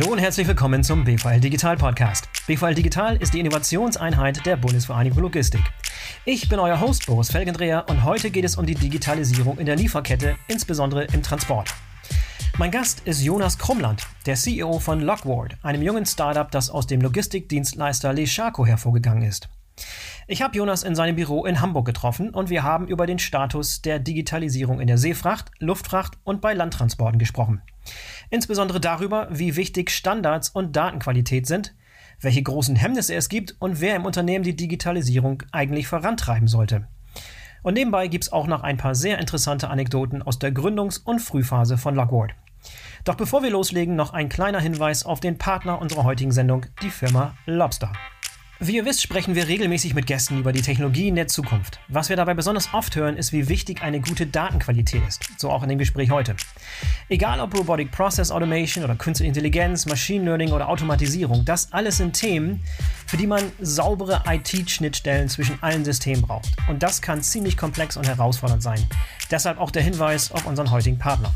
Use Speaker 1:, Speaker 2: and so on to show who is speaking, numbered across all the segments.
Speaker 1: Hallo und herzlich willkommen zum BVL Digital Podcast. BVL Digital ist die Innovationseinheit der Bundesvereinigung Logistik. Ich bin euer Host Boris Felgendreher und heute geht es um die Digitalisierung in der Lieferkette, insbesondere im Transport. Mein Gast ist Jonas Krumland, der CEO von Lockward, einem jungen Startup, das aus dem Logistikdienstleister Leschaco hervorgegangen ist. Ich habe Jonas in seinem Büro in Hamburg getroffen und wir haben über den Status der Digitalisierung in der Seefracht, Luftfracht und bei Landtransporten gesprochen. Insbesondere darüber, wie wichtig Standards und Datenqualität sind, welche großen Hemmnisse es gibt und wer im Unternehmen die Digitalisierung eigentlich vorantreiben sollte. Und nebenbei gibt es auch noch ein paar sehr interessante Anekdoten aus der Gründungs- und Frühphase von Lockwood. Doch bevor wir loslegen, noch ein kleiner Hinweis auf den Partner unserer heutigen Sendung, die Firma Lobster. Wie ihr wisst, sprechen wir regelmäßig mit Gästen über die Technologien der Zukunft. Was wir dabei besonders oft hören, ist, wie wichtig eine gute Datenqualität ist. So auch in dem Gespräch heute. Egal ob Robotic Process Automation oder Künstliche Intelligenz, Machine Learning oder Automatisierung, das alles sind Themen, für die man saubere IT-Schnittstellen zwischen allen Systemen braucht. Und das kann ziemlich komplex und herausfordernd sein. Deshalb auch der Hinweis auf unseren heutigen Partner.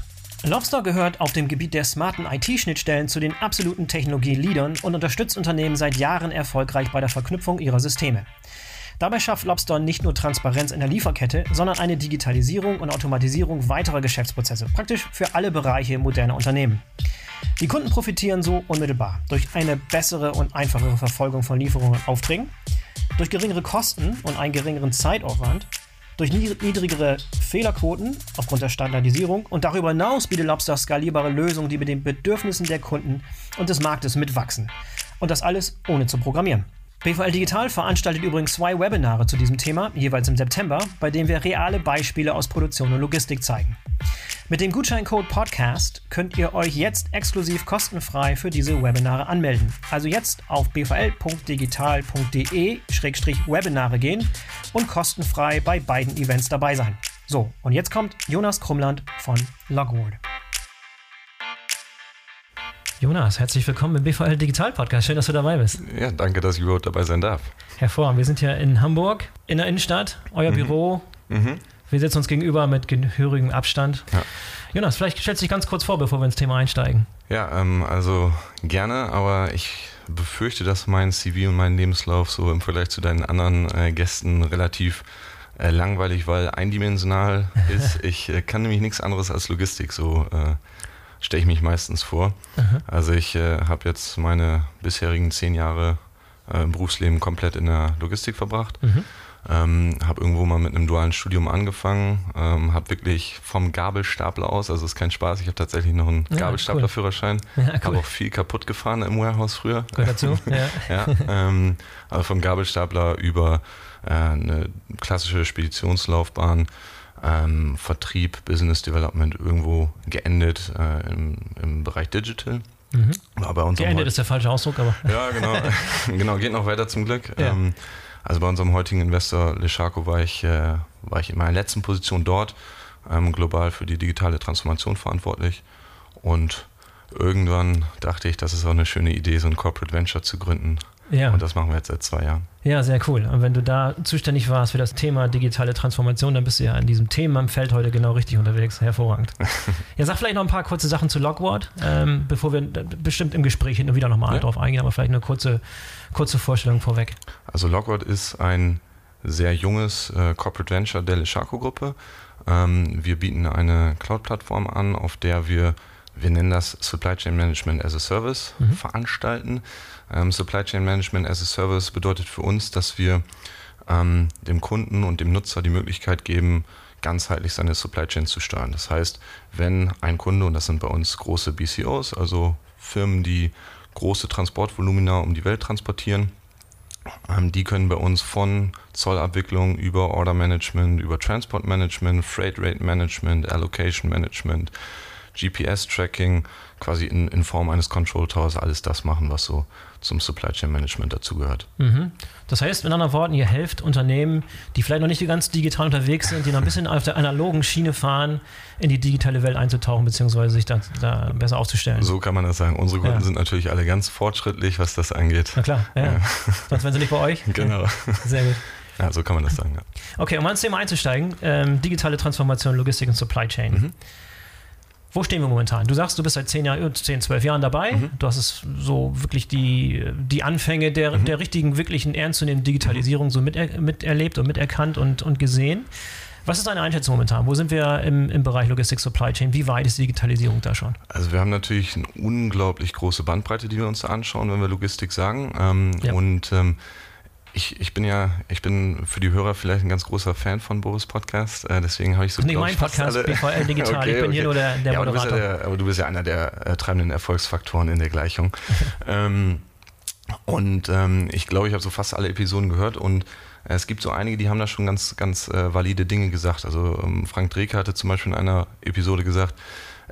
Speaker 1: Lobster gehört auf dem Gebiet der smarten IT-Schnittstellen zu den absoluten Technologie-Leadern und unterstützt Unternehmen seit Jahren erfolgreich bei der Verknüpfung ihrer Systeme. Dabei schafft Lobster nicht nur Transparenz in der Lieferkette, sondern eine Digitalisierung und Automatisierung weiterer Geschäftsprozesse, praktisch für alle Bereiche moderner Unternehmen. Die Kunden profitieren so unmittelbar durch eine bessere und einfachere Verfolgung von Lieferungen und Aufträgen, durch geringere Kosten und einen geringeren Zeitaufwand durch niedrigere Fehlerquoten aufgrund der Standardisierung und darüber hinaus bietet Lobster skalierbare Lösungen, die mit den Bedürfnissen der Kunden und des Marktes mitwachsen. Und das alles ohne zu programmieren. BVL Digital veranstaltet übrigens zwei Webinare zu diesem Thema, jeweils im September, bei denen wir reale Beispiele aus Produktion und Logistik zeigen. Mit dem Gutscheincode Podcast könnt ihr euch jetzt exklusiv kostenfrei für diese Webinare anmelden. Also jetzt auf bvl.digital.de-webinare gehen und kostenfrei bei beiden Events dabei sein. So, und jetzt kommt Jonas Krumland von Logwood. Jonas, herzlich willkommen im BVL Digital Podcast. Schön, dass du dabei bist.
Speaker 2: Ja, danke, dass ich überhaupt dabei sein darf.
Speaker 1: Hervorragend. Wir sind hier in Hamburg, in der Innenstadt, euer mhm. Büro. Mhm. Wir sitzen uns gegenüber mit gehörigem Abstand. Ja. Jonas, vielleicht stellst du dich ganz kurz vor, bevor wir ins Thema einsteigen.
Speaker 2: Ja, ähm, also gerne, aber ich befürchte, dass mein CV und mein Lebenslauf so im Vergleich zu deinen anderen äh, Gästen relativ äh, langweilig, weil eindimensional ist. Ich äh, kann nämlich nichts anderes als Logistik, so äh, stelle ich mich meistens vor. Aha. Also ich äh, habe jetzt meine bisherigen zehn Jahre äh, im Berufsleben komplett in der Logistik verbracht. Mhm. Ähm, habe irgendwo mal mit einem dualen Studium angefangen, ähm, habe wirklich vom Gabelstapler aus, also ist kein Spaß, ich habe tatsächlich noch einen ja, Gabelstaplerführerschein, cool. ja, cool. habe auch viel kaputt gefahren im Warehouse früher.
Speaker 1: Gehört dazu, ja.
Speaker 2: ja ähm, also vom Gabelstapler über äh, eine klassische Speditionslaufbahn, ähm, Vertrieb, Business Development irgendwo geendet äh, im, im Bereich Digital.
Speaker 1: Mhm. War bei uns Geendet ist der falsche Ausdruck, aber.
Speaker 2: Ja, genau. genau, geht noch weiter zum Glück. Ja. Ähm, also bei unserem heutigen Investor Leschaco war ich, äh, war ich in meiner letzten Position dort, ähm, global für die digitale Transformation verantwortlich. Und irgendwann dachte ich, das ist auch eine schöne Idee, so ein Corporate Venture zu gründen. Ja. Und das machen wir jetzt seit zwei Jahren.
Speaker 1: Ja, sehr cool. Und wenn du da zuständig warst für das Thema digitale Transformation, dann bist du ja in diesem Thema im Feld heute genau richtig unterwegs. Hervorragend. ja, sag vielleicht noch ein paar kurze Sachen zu Logward, ähm, bevor wir bestimmt im Gespräch hin und wieder nochmal ja. drauf eingehen, aber vielleicht eine kurze, kurze Vorstellung vorweg.
Speaker 2: Also Logward ist ein sehr junges äh, Corporate Venture der Leschaco-Gruppe. Ähm, wir bieten eine Cloud-Plattform an, auf der wir wir nennen das Supply Chain Management as a Service, mhm. veranstalten. Ähm, Supply Chain Management as a Service bedeutet für uns, dass wir ähm, dem Kunden und dem Nutzer die Möglichkeit geben, ganzheitlich seine Supply Chain zu steuern. Das heißt, wenn ein Kunde, und das sind bei uns große BCOs, also Firmen, die große Transportvolumina um die Welt transportieren, ähm, die können bei uns von Zollabwicklung über Order Management, über Transport Management, Freight Rate Management, Allocation Management, GPS-Tracking quasi in, in Form eines Control Towers alles das machen, was so zum Supply Chain Management dazugehört.
Speaker 1: Mhm. Das heißt, in anderen Worten, ihr helft Unternehmen, die vielleicht noch nicht ganz digital unterwegs sind, die noch ein bisschen auf der analogen Schiene fahren, in die digitale Welt einzutauchen, beziehungsweise sich da, da besser aufzustellen.
Speaker 2: So kann man das sagen. Unsere Kunden ja. sind natürlich alle ganz fortschrittlich, was das angeht.
Speaker 1: Na klar, ja. ja. Sonst wären sie nicht bei euch.
Speaker 2: Genau.
Speaker 1: Sehr gut.
Speaker 2: Ja, so kann man das sagen. Ja.
Speaker 1: Okay, um ins Thema einzusteigen, ähm, digitale Transformation, Logistik und Supply Chain. Mhm. Wo stehen wir momentan? Du sagst, du bist seit 10, Jahr, 10 12 Jahren dabei. Mhm. Du hast es so wirklich die, die Anfänge der, mhm. der richtigen, wirklichen, ernstzunehmenden Digitalisierung so miter, miterlebt und miterkannt und, und gesehen. Was ist deine Einschätzung momentan? Wo sind wir im, im Bereich Logistik Supply Chain? Wie weit ist die Digitalisierung da schon?
Speaker 2: Also wir haben natürlich eine unglaublich große Bandbreite, die wir uns da anschauen, wenn wir Logistik sagen. Ähm, ja. Und ähm, ich, ich bin ja, ich bin für die Hörer vielleicht ein ganz großer Fan von Boris Podcast, äh, deswegen habe ich so.
Speaker 1: Nee, mein Podcast, alle, BVL Digital, okay, ich bin okay. hier nur der, der
Speaker 2: ja,
Speaker 1: Moderator.
Speaker 2: Aber du, ja der, aber du bist ja einer der äh, treibenden Erfolgsfaktoren in der Gleichung. ähm, und ähm, ich glaube, ich habe so fast alle Episoden gehört und äh, es gibt so einige, die haben da schon ganz, ganz äh, valide Dinge gesagt. Also ähm, Frank Dreke hatte zum Beispiel in einer Episode gesagt,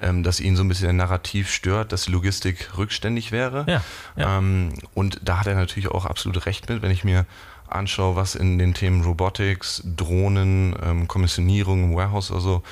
Speaker 2: ähm, dass ihn so ein bisschen der Narrativ stört, dass Logistik rückständig wäre. Ja, ja. Ähm, und da hat er natürlich auch absolut recht mit, wenn ich mir anschaue, was in den Themen Robotics, Drohnen, ähm, Kommissionierung im Warehouse oder so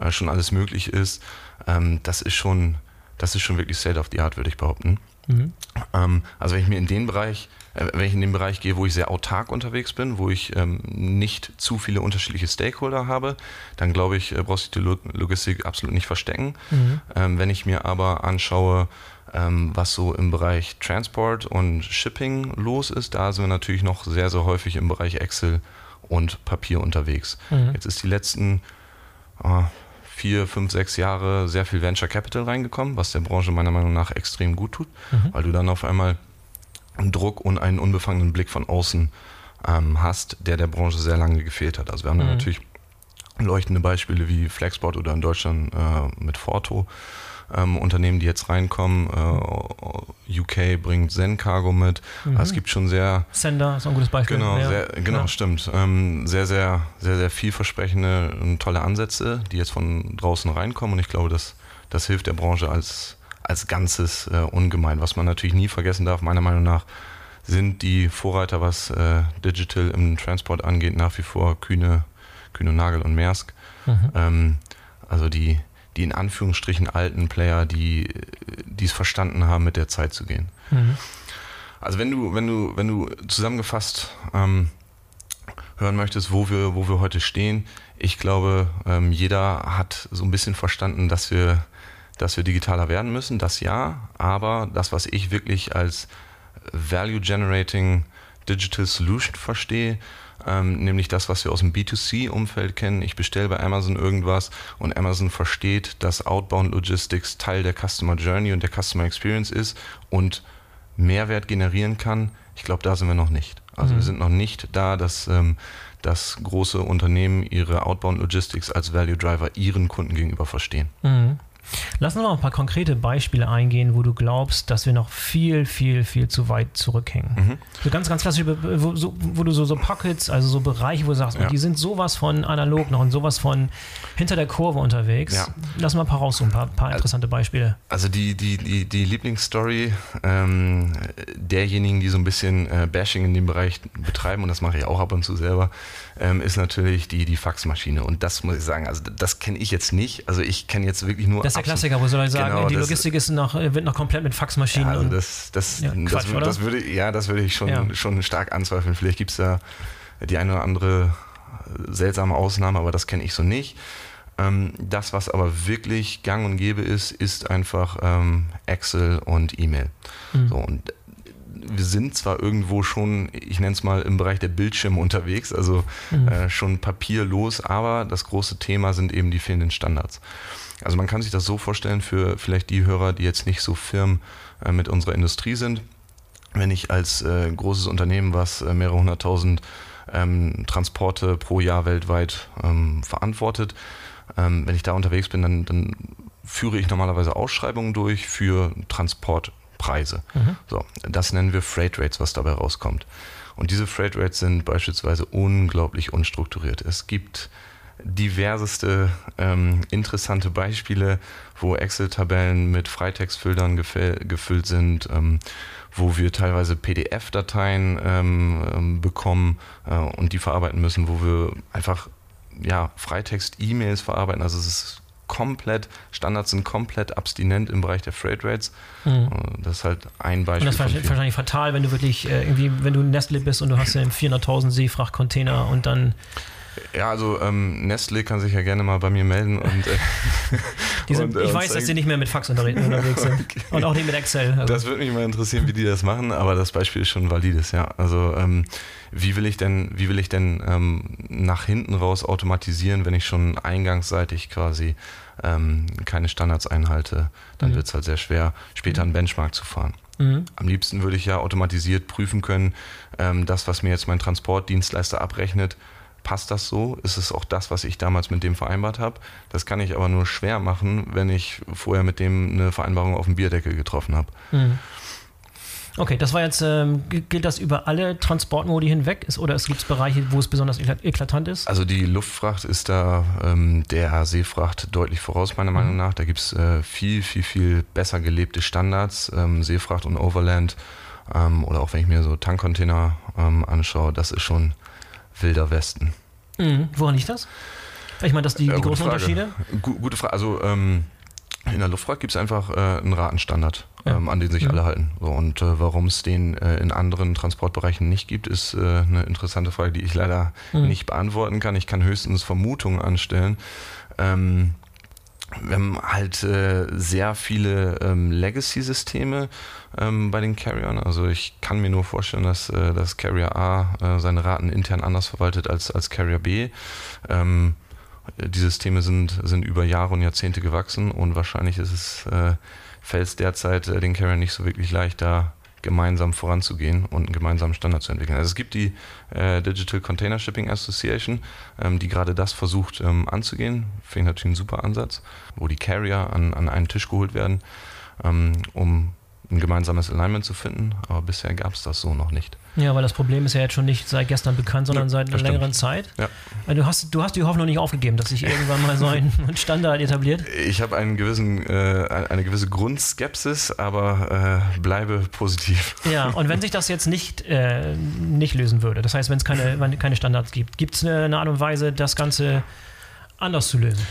Speaker 2: äh, schon alles möglich ist. Ähm, das ist schon, das ist schon wirklich State of the Art, würde ich behaupten. Mhm. Ähm, also wenn ich mir in den Bereich wenn ich in den Bereich gehe, wo ich sehr autark unterwegs bin, wo ich ähm, nicht zu viele unterschiedliche Stakeholder habe, dann glaube ich, äh, brauchst du die Logistik absolut nicht verstecken. Mhm. Ähm, wenn ich mir aber anschaue, ähm, was so im Bereich Transport und Shipping los ist, da sind wir natürlich noch sehr, sehr häufig im Bereich Excel und Papier unterwegs. Mhm. Jetzt ist die letzten äh, vier, fünf, sechs Jahre sehr viel Venture Capital reingekommen, was der Branche meiner Meinung nach extrem gut tut, mhm. weil du dann auf einmal Druck und einen unbefangenen Blick von außen ähm, hast, der der Branche sehr lange gefehlt hat. Also wir haben mhm. da natürlich leuchtende Beispiele wie Flexport oder in Deutschland äh, mit Forto. Ähm, Unternehmen, die jetzt reinkommen. Äh, UK bringt Zen Cargo mit. Mhm. Also es gibt schon sehr.
Speaker 1: Sender ist ein gutes Beispiel.
Speaker 2: Genau, ja. sehr, genau, ja. stimmt. Ähm, sehr, sehr, sehr, sehr vielversprechende und tolle Ansätze, die jetzt von draußen reinkommen. Und ich glaube, das, das hilft der Branche als als Ganzes äh, ungemein. Was man natürlich nie vergessen darf, meiner Meinung nach, sind die Vorreiter, was äh, Digital im Transport angeht, nach wie vor Kühne, Kühne Nagel und Maersk. Mhm. Ähm, also die, die in Anführungsstrichen alten Player, die es verstanden haben, mit der Zeit zu gehen. Mhm. Also wenn du, wenn du, wenn du zusammengefasst ähm, hören möchtest, wo wir, wo wir heute stehen, ich glaube, ähm, jeder hat so ein bisschen verstanden, dass wir dass wir digitaler werden müssen, das ja, aber das, was ich wirklich als Value Generating Digital Solution verstehe, ähm, nämlich das, was wir aus dem B2C-Umfeld kennen. Ich bestelle bei Amazon irgendwas und Amazon versteht, dass Outbound Logistics Teil der Customer Journey und der Customer Experience ist und Mehrwert generieren kann. Ich glaube, da sind wir noch nicht. Also mhm. wir sind noch nicht da, dass, ähm, dass große Unternehmen ihre Outbound Logistics als Value Driver ihren Kunden gegenüber verstehen.
Speaker 1: Mhm. Lass uns mal ein paar konkrete Beispiele eingehen, wo du glaubst, dass wir noch viel, viel, viel zu weit zurückhängen. Mhm. So ganz, ganz klassisch, wo, so, wo du so, so, Pockets, also so Bereiche, wo du sagst, ja. die sind sowas von analog noch und sowas von hinter der Kurve unterwegs. Ja. Lass mal ein paar raussuchen, ein paar, paar interessante Beispiele.
Speaker 2: Also die, die, die, die Lieblingsstory ähm, derjenigen, die so ein bisschen äh, Bashing in dem Bereich betreiben, und das mache ich auch ab und zu selber, ähm, ist natürlich die, die Faxmaschine. Und das muss ich sagen, also das kenne ich jetzt nicht. Also ich kenne jetzt wirklich nur.
Speaker 1: Das der Klassiker, wo soll ich sagen, genau, die Logistik ist noch, wird noch komplett mit Faxmaschinen. Ja,
Speaker 2: also das, das, ja, Quatsch, das, das, würde, ja, das würde ich schon, ja. schon stark anzweifeln. Vielleicht gibt es da die eine oder andere seltsame Ausnahme, aber das kenne ich so nicht. Ähm, das, was aber wirklich gang und gäbe ist, ist einfach ähm, Excel und E-Mail. Mhm. So, und wir sind zwar irgendwo schon, ich nenne es mal im Bereich der Bildschirme unterwegs, also mhm. äh, schon papierlos, aber das große Thema sind eben die fehlenden Standards. Also man kann sich das so vorstellen für vielleicht die Hörer, die jetzt nicht so firm äh, mit unserer Industrie sind. Wenn ich als äh, großes Unternehmen, was äh, mehrere hunderttausend ähm, Transporte pro Jahr weltweit ähm, verantwortet, ähm, wenn ich da unterwegs bin, dann, dann führe ich normalerweise Ausschreibungen durch für Transport Preise. Mhm. So, das nennen wir Freight Rates, was dabei rauskommt. Und diese Freight Rates sind beispielsweise unglaublich unstrukturiert. Es gibt diverseste ähm, interessante Beispiele, wo Excel-Tabellen mit Freitextfiltern gefüllt sind, ähm, wo wir teilweise PDF-Dateien ähm, ähm, bekommen äh, und die verarbeiten müssen, wo wir einfach ja, Freitext-E-Mails verarbeiten. Also es ist komplett, Standards sind komplett abstinent im Bereich der Freight Rates. Mhm. Das ist halt ein Beispiel.
Speaker 1: Und das ist wahrscheinlich fatal, wenn du wirklich äh, irgendwie, wenn du Nestle bist und du hast ja 400.000 Seefrachtcontainer und dann
Speaker 2: Ja, also ähm, Nestle kann sich ja gerne mal bei mir melden und, äh,
Speaker 1: sind, und ich weiß, dass sie nicht mehr mit Fax unterwegs sind okay. und auch nicht mit Excel.
Speaker 2: Also. Das würde mich mal interessieren, wie die das machen, aber das Beispiel ist schon valides, ja. Also ähm, wie will ich denn, wie will ich denn ähm, nach hinten raus automatisieren, wenn ich schon eingangsseitig quasi ähm, keine Standards einhalte, dann mhm. wird es halt sehr schwer, später einen Benchmark zu fahren. Mhm. Am liebsten würde ich ja automatisiert prüfen können, ähm, das, was mir jetzt mein Transportdienstleister abrechnet, passt das so? Ist es auch das, was ich damals mit dem vereinbart habe? Das kann ich aber nur schwer machen, wenn ich vorher mit dem eine Vereinbarung auf dem Bierdeckel getroffen habe. Mhm.
Speaker 1: Okay, das war jetzt, ähm, gilt das über alle Transportmodi hinweg ist, oder es gibt Bereiche, wo es besonders eklatant ist?
Speaker 2: Also die Luftfracht ist da ähm, der Seefracht deutlich voraus, meiner Meinung mhm. nach. Da gibt es äh, viel, viel, viel besser gelebte Standards, ähm, Seefracht und Overland. Ähm, oder auch wenn ich mir so Tankcontainer ähm, anschaue, das ist schon wilder Westen.
Speaker 1: Mhm. Woran liegt das? Ich meine, das die, die ja, großen Frage. Unterschiede?
Speaker 2: Gute Frage. Also ähm, in der Luftfahrt gibt es einfach äh, einen Ratenstandard, ja. ähm, an den sich ja. alle halten. So, und äh, warum es den äh, in anderen Transportbereichen nicht gibt, ist äh, eine interessante Frage, die ich leider mhm. nicht beantworten kann. Ich kann höchstens Vermutungen anstellen. Ähm, wir haben halt äh, sehr viele ähm, Legacy-Systeme ähm, bei den Carriern. Also ich kann mir nur vorstellen, dass äh, das Carrier A äh, seine Raten intern anders verwaltet als, als Carrier B. Ähm, die Systeme sind, sind über Jahre und Jahrzehnte gewachsen und wahrscheinlich ist es, äh, fällt es derzeit äh, den Carrier nicht so wirklich leicht, da gemeinsam voranzugehen und einen gemeinsamen Standard zu entwickeln. Also es gibt die äh, Digital Container Shipping Association, ähm, die gerade das versucht ähm, anzugehen. Finde ich natürlich einen super Ansatz, wo die Carrier an, an einen Tisch geholt werden, ähm, um ein gemeinsames Alignment zu finden, aber bisher gab es das so noch nicht.
Speaker 1: Ja, weil das Problem ist ja jetzt schon nicht seit gestern bekannt, sondern ja, seit einer längeren Zeit. Ja. Du, hast, du hast die Hoffnung nicht aufgegeben, dass sich irgendwann mal so ein Standard etabliert?
Speaker 2: Ich habe einen gewissen, äh, eine gewisse Grundskepsis, aber äh, bleibe positiv.
Speaker 1: Ja, und wenn sich das jetzt nicht, äh, nicht lösen würde, das heißt, wenn es keine, keine Standards gibt, gibt es eine Art und Weise, das Ganze anders zu lösen?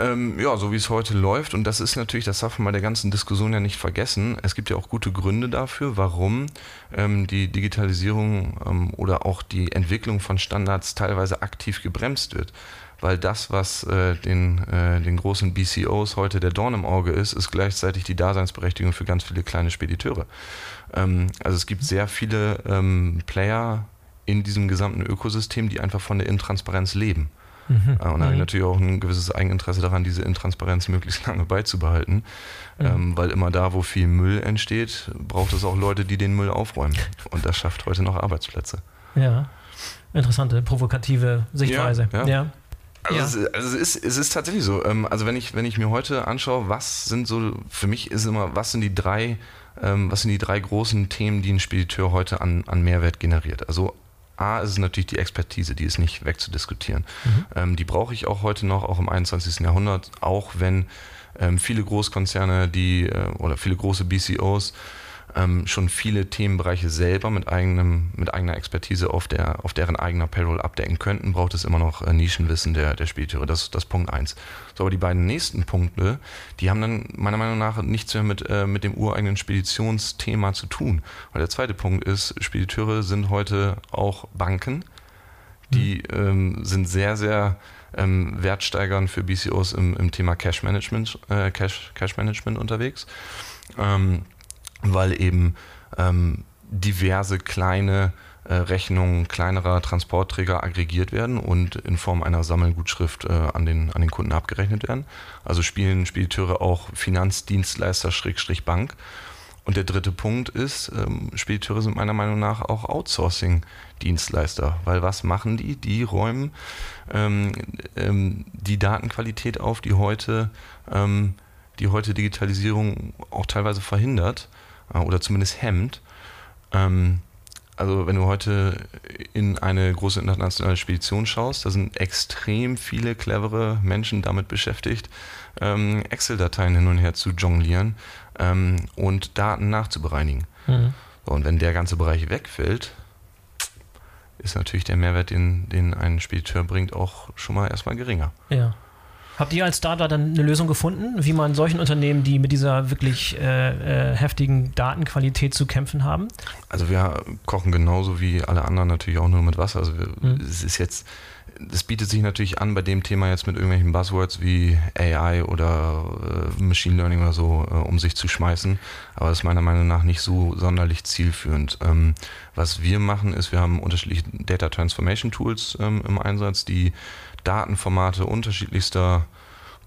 Speaker 2: Ähm, ja, so wie es heute läuft. Und das ist natürlich, das darf man bei der ganzen Diskussion ja nicht vergessen. Es gibt ja auch gute Gründe dafür, warum ähm, die Digitalisierung ähm, oder auch die Entwicklung von Standards teilweise aktiv gebremst wird. Weil das, was äh, den, äh, den großen BCOs heute der Dorn im Auge ist, ist gleichzeitig die Daseinsberechtigung für ganz viele kleine Spediteure. Ähm, also es gibt sehr viele ähm, Player in diesem gesamten Ökosystem, die einfach von der Intransparenz leben. Mhm. Äh, und da habe ich mhm. natürlich auch ein gewisses Eigeninteresse daran, diese Intransparenz möglichst lange beizubehalten. Mhm. Ähm, weil immer da, wo viel Müll entsteht, braucht es auch Leute, die den Müll aufräumen. Und das schafft heute noch Arbeitsplätze.
Speaker 1: Ja, interessante, provokative Sichtweise.
Speaker 2: ja. ja. ja. Also, ja. es, also es, ist, es ist tatsächlich so. Ähm, also wenn ich, wenn ich mir heute anschaue, was sind so, für mich ist immer, was sind die drei, ähm, was sind die drei großen Themen, die ein Spediteur heute an, an Mehrwert generiert? Also A ist es natürlich die Expertise, die ist nicht wegzudiskutieren. Mhm. Ähm, die brauche ich auch heute noch, auch im 21. Jahrhundert, auch wenn ähm, viele Großkonzerne, die äh, oder viele große BCOs ähm, schon viele Themenbereiche selber mit, eigenem, mit eigener Expertise auf, der, auf deren eigener Payroll abdecken könnten, braucht es immer noch äh, Nischenwissen der, der Spediteure. Das ist das Punkt eins. So, aber die beiden nächsten Punkte, die haben dann meiner Meinung nach nichts mehr mit, äh, mit dem ureigenen Speditionsthema zu tun. Weil der zweite Punkt ist, Spediteure sind heute auch Banken. Die mhm. ähm, sind sehr, sehr ähm, wertsteigernd für BCOs im, im Thema Cash Management, äh, Cash, Cash Management unterwegs. Ähm, weil eben ähm, diverse kleine äh, Rechnungen kleinerer Transportträger aggregiert werden und in Form einer Sammelgutschrift äh, an, den, an den Kunden abgerechnet werden. Also spielen Spediteure auch Finanzdienstleister Schrägstrich Bank. Und der dritte Punkt ist, ähm, Spediteure sind meiner Meinung nach auch Outsourcing-Dienstleister, weil was machen die? Die räumen ähm, ähm, die Datenqualität auf, die heute, ähm, die heute Digitalisierung auch teilweise verhindert oder zumindest hemmt. Ähm, also wenn du heute in eine große internationale Spedition schaust, da sind extrem viele clevere Menschen damit beschäftigt, ähm, Excel-Dateien hin und her zu jonglieren ähm, und Daten nachzubereinigen. Mhm. und wenn der ganze Bereich wegfällt, ist natürlich der Mehrwert, den, den ein Spediteur bringt, auch schon mal erstmal geringer.
Speaker 1: Ja. Habt ihr als Starter dann eine Lösung gefunden, wie man solchen Unternehmen, die mit dieser wirklich äh, äh, heftigen Datenqualität zu kämpfen haben?
Speaker 2: Also wir kochen genauso wie alle anderen natürlich auch nur mit Wasser. Also wir, mhm. es ist jetzt das bietet sich natürlich an bei dem Thema jetzt mit irgendwelchen Buzzwords wie AI oder äh, Machine Learning oder so, äh, um sich zu schmeißen. Aber das ist meiner Meinung nach nicht so sonderlich zielführend. Ähm, was wir machen, ist, wir haben unterschiedliche Data Transformation Tools ähm, im Einsatz, die Datenformate unterschiedlichster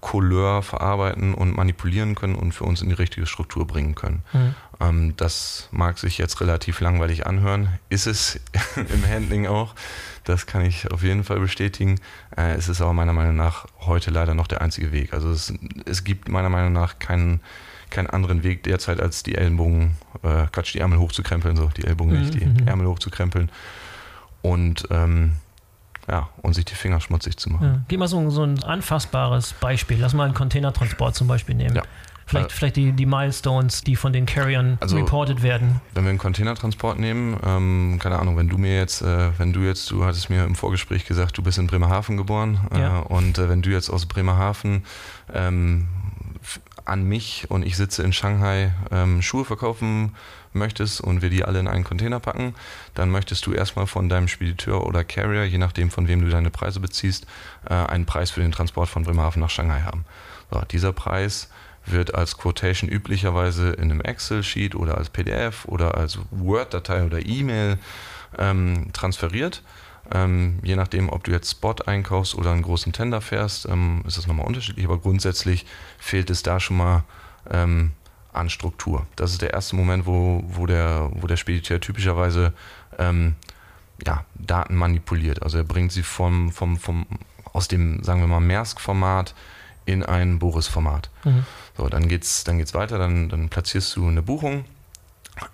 Speaker 2: Couleur verarbeiten und manipulieren können und für uns in die richtige Struktur bringen können. Mhm. Ähm, das mag sich jetzt relativ langweilig anhören, ist es im Handling auch. Das kann ich auf jeden Fall bestätigen. Äh, es ist aber meiner Meinung nach heute leider noch der einzige Weg. Also es, es gibt meiner Meinung nach keinen keinen anderen Weg derzeit als die Ellenbogen, äh, Quatsch, die Ärmel hochzukrempeln, so die Ellbogen mhm. nicht, die mhm. Ärmel hochzukrempeln. Und ähm, ja, und sich die Finger schmutzig zu machen. Ja.
Speaker 1: Gib mal so, so ein anfassbares Beispiel. Lass mal einen Containertransport zum Beispiel nehmen. Ja. Vielleicht, äh, vielleicht die, die Milestones, die von den Carriern also, reported werden.
Speaker 2: Wenn wir einen Containertransport nehmen, ähm, keine Ahnung, wenn du mir jetzt, äh, wenn du jetzt, du hattest mir im Vorgespräch gesagt, du bist in Bremerhaven geboren äh, ja. und äh, wenn du jetzt aus Bremerhaven ähm, an mich und ich sitze in Shanghai ähm, Schuhe verkaufen möchtest und wir die alle in einen Container packen, dann möchtest du erstmal von deinem Spediteur oder Carrier, je nachdem von wem du deine Preise beziehst, äh, einen Preis für den Transport von Bremerhaven nach Shanghai haben. So, dieser Preis wird als Quotation üblicherweise in einem Excel-Sheet oder als PDF oder als Word-Datei oder E-Mail ähm, transferiert. Ähm, je nachdem, ob du jetzt Spot einkaufst oder einen großen Tender fährst, ähm, ist das nochmal unterschiedlich, aber grundsätzlich fehlt es da schon mal ähm, an Struktur. Das ist der erste Moment, wo, wo, der, wo der Spediteur typischerweise ähm, ja, Daten manipuliert. Also er bringt sie vom, vom, vom, aus dem, sagen wir mal, Maersk-Format in ein Boris-Format. Mhm. So, dann geht's, dann geht's weiter, dann, dann platzierst du eine Buchung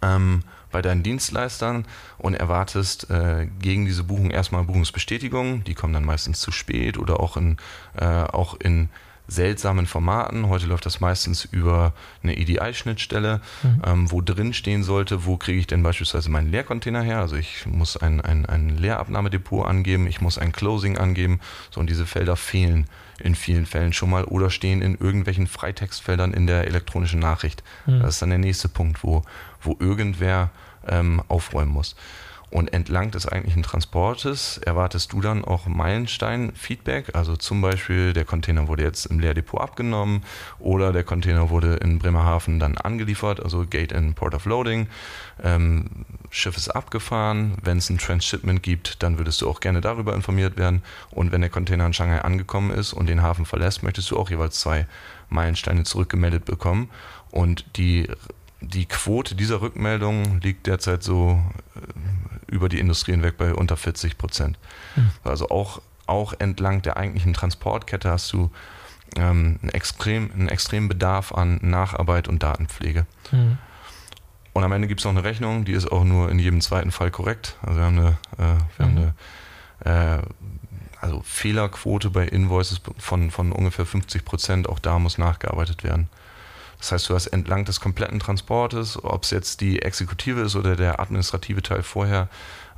Speaker 2: ähm, bei deinen Dienstleistern und erwartest äh, gegen diese Buchung erstmal Buchungsbestätigungen. Die kommen dann meistens zu spät oder auch in, äh, auch in seltsamen Formaten. Heute läuft das meistens über eine EDI-Schnittstelle, mhm. ähm, wo drin stehen sollte, wo kriege ich denn beispielsweise meinen Leercontainer her. Also ich muss ein, ein, ein Leerabnahmedepot angeben, ich muss ein Closing angeben. So, und diese Felder fehlen in vielen Fällen schon mal oder stehen in irgendwelchen Freitextfeldern in der elektronischen Nachricht. Mhm. Das ist dann der nächste Punkt, wo, wo irgendwer ähm, aufräumen muss. Und entlang des eigentlichen Transportes erwartest du dann auch Meilenstein-Feedback. Also zum Beispiel, der Container wurde jetzt im Leerdepot abgenommen oder der Container wurde in Bremerhaven dann angeliefert, also Gate in Port of Loading. Ähm, Schiff ist abgefahren. Wenn es ein Transshipment gibt, dann würdest du auch gerne darüber informiert werden. Und wenn der Container in Shanghai angekommen ist und den Hafen verlässt, möchtest du auch jeweils zwei Meilensteine zurückgemeldet bekommen. Und die die Quote dieser Rückmeldung liegt derzeit so über die Industrie hinweg bei unter 40 Prozent. Mhm. Also auch, auch entlang der eigentlichen Transportkette hast du ähm, einen, extrem, einen extremen Bedarf an Nacharbeit und Datenpflege. Mhm. Und am Ende gibt es noch eine Rechnung, die ist auch nur in jedem zweiten Fall korrekt. Also wir haben eine, äh, wir mhm. haben eine äh, also Fehlerquote bei Invoices von, von ungefähr 50 Prozent. Auch da muss nachgearbeitet werden. Das heißt, du hast entlang des kompletten Transportes, ob es jetzt die Exekutive ist oder der administrative Teil vorher,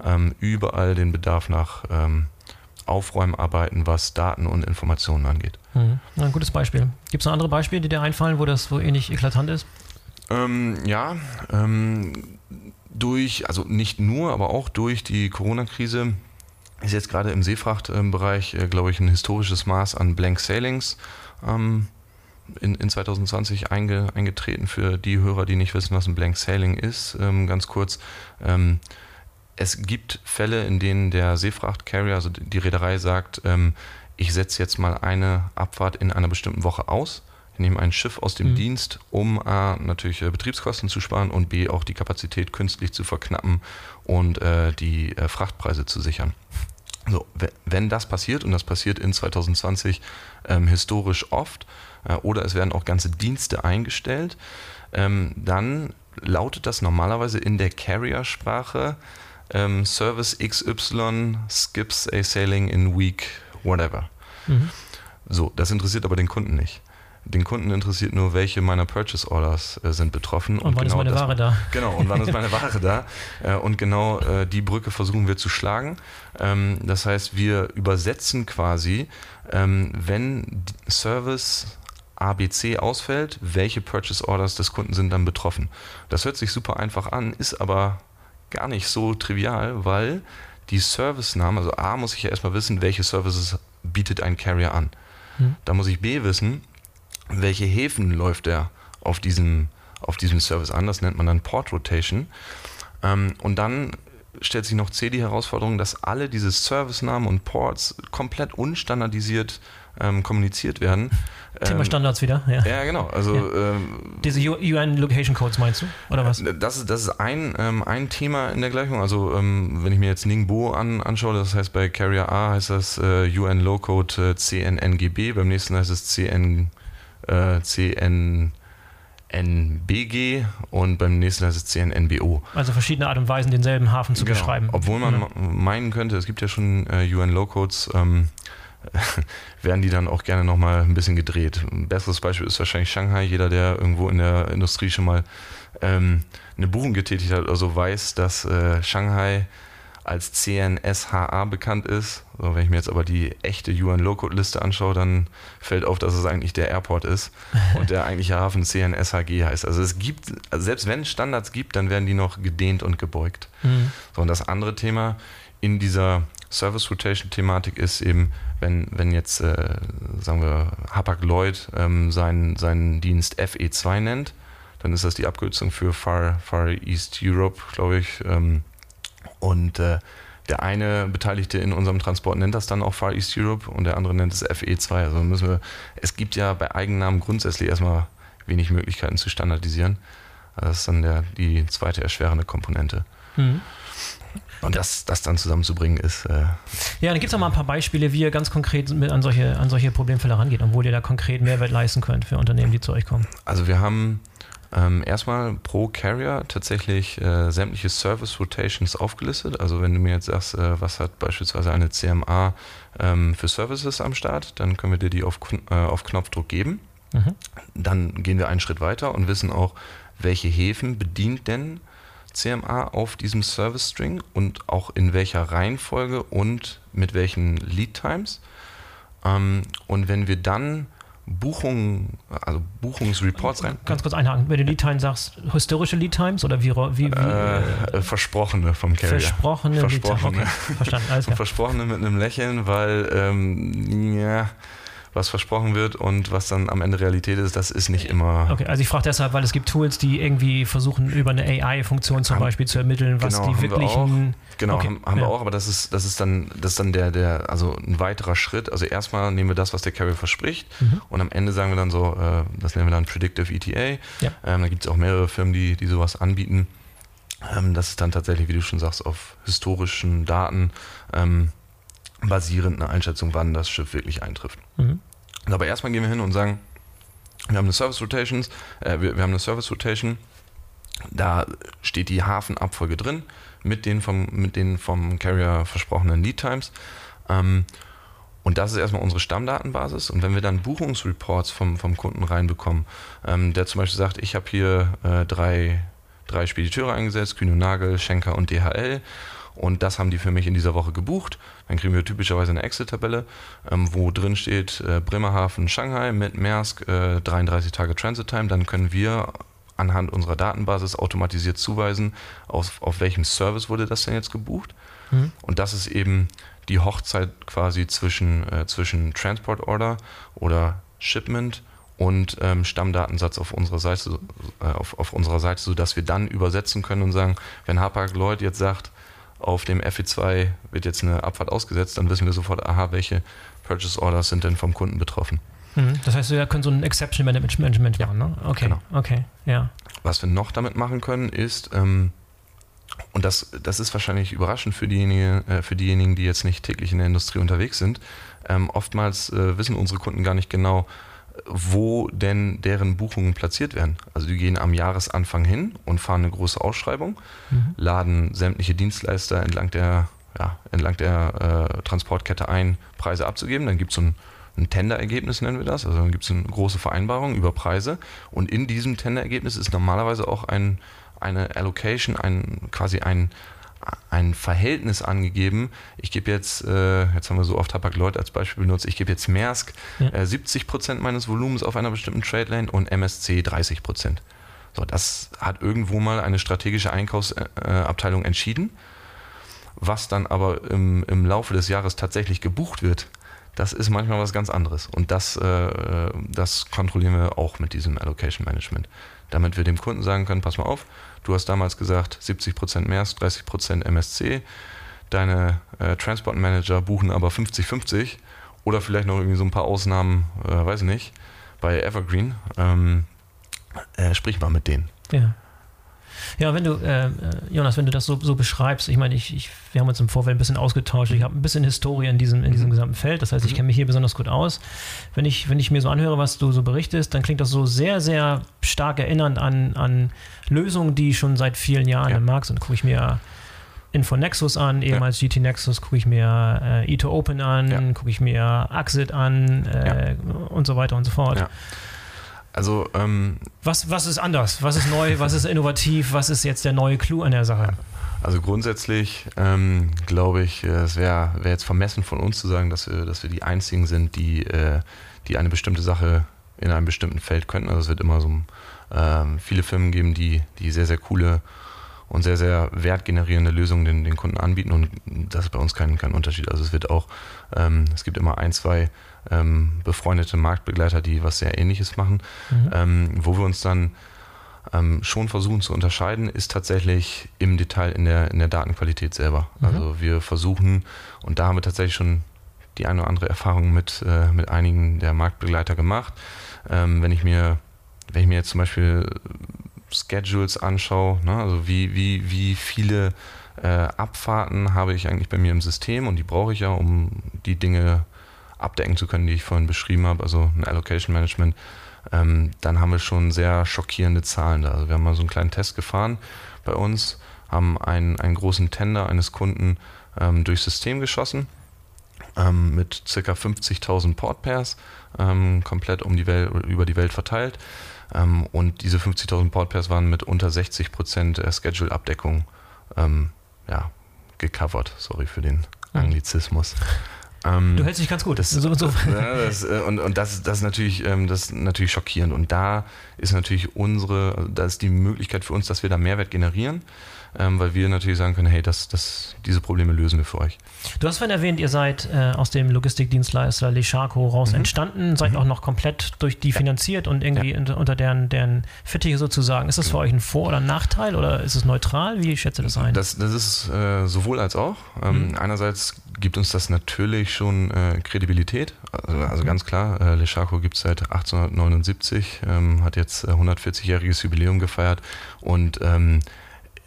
Speaker 2: ähm, überall den Bedarf nach ähm, Aufräumarbeiten, was Daten und Informationen angeht.
Speaker 1: Mhm. Ein gutes Beispiel. Gibt es noch andere Beispiele, die dir einfallen, wo das so ähnlich eklatant ist?
Speaker 2: Ähm, ja, ähm, durch, also nicht nur, aber auch durch die Corona-Krise ist jetzt gerade im Seefrachtbereich, äh, glaube ich, ein historisches Maß an Blank Sailings ähm, in, in 2020 einge, eingetreten für die Hörer, die nicht wissen, was ein Blank Sailing ist. Ähm, ganz kurz. Ähm, es gibt Fälle, in denen der Seefrachtcarrier, also die Reederei sagt, ähm, ich setze jetzt mal eine Abfahrt in einer bestimmten Woche aus. Ich nehme ein Schiff aus dem mhm. Dienst, um A, natürlich äh, Betriebskosten zu sparen und B, auch die Kapazität künstlich zu verknappen und äh, die äh, Frachtpreise zu sichern. So, wenn das passiert, und das passiert in 2020 ähm, historisch oft, oder es werden auch ganze Dienste eingestellt, ähm, dann lautet das normalerweise in der Carrier-Sprache ähm, Service XY skips a sailing in week whatever. Mhm. So, das interessiert aber den Kunden nicht. den Kunden interessiert nur, welche meiner Purchase Orders äh, sind betroffen.
Speaker 1: Und, und wann genau ist meine Ware da?
Speaker 2: Genau, und wann ist meine Ware da? Äh, und genau äh, die Brücke versuchen wir zu schlagen. Ähm, das heißt, wir übersetzen quasi, ähm, wenn Service ABC ausfällt, welche Purchase Orders des Kunden sind dann betroffen. Das hört sich super einfach an, ist aber gar nicht so trivial, weil die Service-Namen, also A muss ich ja erstmal wissen, welche Services bietet ein Carrier an. Hm. Da muss ich B wissen, welche Häfen läuft er auf diesem, auf diesem Service an. Das nennt man dann Port Rotation. Ähm, und dann stellt sich noch C die Herausforderung, dass alle diese Service-Namen und Ports komplett unstandardisiert ähm, kommuniziert werden.
Speaker 1: Thema Standards wieder, ja.
Speaker 2: Ja, genau. Also, ja. ähm,
Speaker 1: Diese UN Location Codes meinst du, oder was?
Speaker 2: Das ist, das ist ein, ähm, ein Thema in der Gleichung. Also, ähm, wenn ich mir jetzt Ningbo an, anschaue, das heißt bei Carrier A heißt das äh, UN Low Code äh, CNNGB, beim nächsten heißt es CN, äh, CN NBG und beim nächsten heißt es CNNBO.
Speaker 1: Also verschiedene Art und Weisen, denselben Hafen zu genau. beschreiben.
Speaker 2: Obwohl man ja. meinen könnte, es gibt ja schon äh, UN Low Codes, ähm, werden die dann auch gerne nochmal ein bisschen gedreht. Ein besseres Beispiel ist wahrscheinlich Shanghai. Jeder, der irgendwo in der Industrie schon mal ähm, eine Buchung getätigt hat, also weiß, dass äh, Shanghai als CNSHA bekannt ist. Also wenn ich mir jetzt aber die echte UN Low-Code-Liste anschaue, dann fällt auf, dass es eigentlich der Airport ist und der eigentliche Hafen CNSHG heißt. Also es gibt, also selbst wenn es Standards gibt, dann werden die noch gedehnt und gebeugt. Mhm. So, und das andere Thema in dieser Service Rotation Thematik ist eben, wenn, wenn jetzt, äh, sagen wir, Hapag-Lloyd ähm, seinen, seinen Dienst FE2 nennt, dann ist das die Abkürzung für Far, Far East Europe, glaube ich. Ähm, und äh, der eine Beteiligte in unserem Transport nennt das dann auch Far East Europe und der andere nennt es FE2. Also müssen wir, es gibt ja bei Eigennamen grundsätzlich erstmal wenig Möglichkeiten zu standardisieren. Das ist dann der, die zweite erschwerende Komponente. Mhm. Und das, das dann zusammenzubringen ist. Äh
Speaker 1: ja, dann gibt es auch mal ein paar Beispiele, wie ihr ganz konkret mit an solche, an solche Problemfälle rangeht und wo ihr da konkret Mehrwert leisten könnt für Unternehmen, die zu euch kommen.
Speaker 2: Also wir haben ähm, erstmal pro Carrier tatsächlich äh, sämtliche Service Rotations aufgelistet. Also wenn du mir jetzt sagst, äh, was hat beispielsweise eine CMA ähm, für Services am Start, dann können wir dir die auf, äh, auf Knopfdruck geben. Mhm. Dann gehen wir einen Schritt weiter und wissen auch, welche Häfen bedient denn CMA auf diesem Service String und auch in welcher Reihenfolge und mit welchen Lead Times. Ähm, und wenn wir dann Buchungen, also Buchungsreports rein.
Speaker 1: Ganz kurz einhaken, wenn du Lead Time sagst, historische Lead Times oder wie? wie, wie
Speaker 2: äh, äh, versprochene vom Carrier.
Speaker 1: Versprochene,
Speaker 2: versprochene.
Speaker 1: Okay. Verstanden, alles klar.
Speaker 2: Versprochene mit einem Lächeln, weil ähm, ja, was versprochen wird und was dann am Ende Realität ist, das ist nicht immer.
Speaker 1: Okay, also ich frage deshalb, weil es gibt Tools, die irgendwie versuchen, über eine AI-Funktion zum haben, Beispiel zu ermitteln, was genau, die wirklichen.
Speaker 2: Genau, okay, haben, haben ja. wir auch, aber das ist, das ist dann, das ist dann der, der, also ein weiterer Schritt. Also erstmal nehmen wir das, was der Carrier verspricht, mhm. und am Ende sagen wir dann so, äh, das nennen wir dann Predictive ETA. Ja. Ähm, da gibt es auch mehrere Firmen, die, die sowas anbieten. Ähm, das ist dann tatsächlich, wie du schon sagst, auf historischen Daten. Ähm, basierend eine Einschätzung, wann das Schiff wirklich eintrifft. Mhm. Aber erstmal gehen wir hin und sagen, wir haben eine Service Rotations, äh, wir, wir, haben eine Service Rotation, da steht die Hafenabfolge drin mit den vom, mit den vom Carrier versprochenen Lead Times. Ähm, und das ist erstmal unsere Stammdatenbasis. Und wenn wir dann Buchungsreports vom, vom Kunden reinbekommen, ähm, der zum Beispiel sagt, ich habe hier äh, drei, drei Spediteure eingesetzt, Kühne Nagel, Schenker und DHL und das haben die für mich in dieser Woche gebucht. Dann kriegen wir typischerweise eine Excel-Tabelle, ähm, wo drin steht äh, Bremerhaven, Shanghai mit Maersk, äh, 33 Tage Transit Time. Dann können wir anhand unserer Datenbasis automatisiert zuweisen, auf, auf welchem Service wurde das denn jetzt gebucht. Mhm. Und das ist eben die Hochzeit quasi zwischen, äh, zwischen Transport Order oder Shipment und ähm, Stammdatensatz auf unserer Seite, äh, auf, auf unserer Seite, sodass wir dann übersetzen können und sagen, wenn Hapag Lloyd jetzt sagt, auf dem FE2 wird jetzt eine Abfahrt ausgesetzt, dann wissen wir sofort, aha, welche Purchase Orders sind denn vom Kunden betroffen.
Speaker 1: Mhm. Das heißt, wir können so ein Exception Management machen, ne? Okay, genau. okay, ja.
Speaker 2: Was wir noch damit machen können, ist, ähm, und das, das ist wahrscheinlich überraschend für diejenigen, äh, für diejenigen, die jetzt nicht täglich in der Industrie unterwegs sind, ähm, oftmals äh, wissen unsere Kunden gar nicht genau, wo denn deren Buchungen platziert werden. Also die gehen am Jahresanfang hin und fahren eine große Ausschreibung, mhm. laden sämtliche Dienstleister entlang der, ja, entlang der äh, Transportkette ein, Preise abzugeben. Dann gibt es so ein ein Tenderergebnis nennen wir das. Also dann gibt es eine große Vereinbarung über Preise und in diesem Tenderergebnis ist normalerweise auch ein, eine Allocation, ein, quasi ein, ein Verhältnis angegeben. Ich gebe jetzt, äh, jetzt haben wir so oft Hapag Lloyd als Beispiel benutzt, ich gebe jetzt Maersk ja. äh, 70% meines Volumens auf einer bestimmten Trade Lane und MSC 30% So, das hat irgendwo mal eine strategische Einkaufsabteilung entschieden. Was dann aber im, im Laufe des Jahres tatsächlich gebucht wird, das ist manchmal was ganz anderes. Und das, äh, das kontrollieren wir auch mit diesem Allocation Management. Damit wir dem Kunden sagen können, pass mal auf, du hast damals gesagt 70% Maersk, 30% MSC, deine äh, Transport Manager buchen aber 50-50 oder vielleicht noch irgendwie so ein paar Ausnahmen, äh, weiß ich nicht, bei Evergreen. Ähm, äh, sprich mal mit denen.
Speaker 1: Ja. Ja, wenn du, äh, äh, Jonas, wenn du das so, so beschreibst, ich meine, ich, ich, wir haben uns im Vorfeld ein bisschen ausgetauscht, ich habe ein bisschen Historie in diesem, in diesem mhm. gesamten Feld, das heißt, ich mhm. kenne mich hier besonders gut aus. Wenn ich, wenn ich mir so anhöre, was du so berichtest, dann klingt das so sehr, sehr stark erinnernd an, an Lösungen, die schon seit vielen Jahren ja. im Markt sind. Gucke ich mir Infonexus an, ehemals ja. GT Nexus, gucke ich mir äh, E2 Open an, ja. gucke ich mir Axit an äh, und so weiter und so fort.
Speaker 2: Also, ähm,
Speaker 1: was, was ist anders? Was ist neu? Was ist innovativ? Was ist jetzt der neue Clou an der Sache?
Speaker 2: Also grundsätzlich ähm, glaube ich, es wäre wär jetzt vermessen von uns zu sagen, dass wir, dass wir die Einzigen sind, die, äh, die eine bestimmte Sache in einem bestimmten Feld könnten. Also es wird immer so ähm, viele Firmen geben, die, die sehr, sehr coole und sehr, sehr wertgenerierende Lösungen den, den Kunden anbieten und das ist bei uns kein, kein Unterschied. Also es wird auch, ähm, es gibt immer ein, zwei ähm, befreundete Marktbegleiter, die was sehr ähnliches machen. Mhm. Ähm, wo wir uns dann ähm, schon versuchen zu unterscheiden, ist tatsächlich im Detail in der, in der Datenqualität selber. Mhm. Also wir versuchen, und da haben wir tatsächlich schon die eine oder andere Erfahrung mit, äh, mit einigen der Marktbegleiter gemacht. Ähm, wenn ich mir, wenn ich mir jetzt zum Beispiel Schedules anschaue, ne, also wie, wie, wie viele äh, Abfahrten habe ich eigentlich bei mir im System und die brauche ich ja, um die Dinge abdecken zu können, die ich vorhin beschrieben habe, also ein Allocation Management, ähm, dann haben wir schon sehr schockierende Zahlen da. Also wir haben mal so einen kleinen Test gefahren bei uns, haben einen, einen großen Tender eines Kunden ähm, durchs System geschossen ähm, mit ca. 50.000 Port Pairs, komplett um die Welt, über die Welt verteilt. Ähm, und diese 50.000 Port Pairs waren mit unter 60% Schedule-Abdeckung ähm, ja, gecovert. Sorry für den Anglizismus.
Speaker 1: Ähm, du hältst dich ganz gut.
Speaker 2: Das, so, so. Ja, das, äh, und und das, das, ist natürlich, ähm, das ist natürlich schockierend. Und da ist natürlich unsere, da ist die Möglichkeit für uns, dass wir da Mehrwert generieren ähm, weil wir natürlich sagen können, hey, das, das, diese Probleme lösen wir für euch.
Speaker 1: Du hast vorhin erwähnt, ihr seid äh, aus dem Logistikdienstleister Lecharco raus mhm. entstanden, seid mhm. auch noch komplett durch die ja. finanziert und irgendwie ja. unter deren, deren Fittiche sozusagen. Ist das für euch ein Vor- oder ein Nachteil oder ist es neutral? Wie schätze das ein?
Speaker 2: Das, das ist äh, sowohl als auch. Ähm, mhm. Einerseits gibt uns das natürlich schon äh, Kredibilität. Also, also, ganz klar, äh, Lecharco gibt es seit 1879, ähm, hat jetzt 140-jähriges äh, Jubiläum gefeiert und ähm,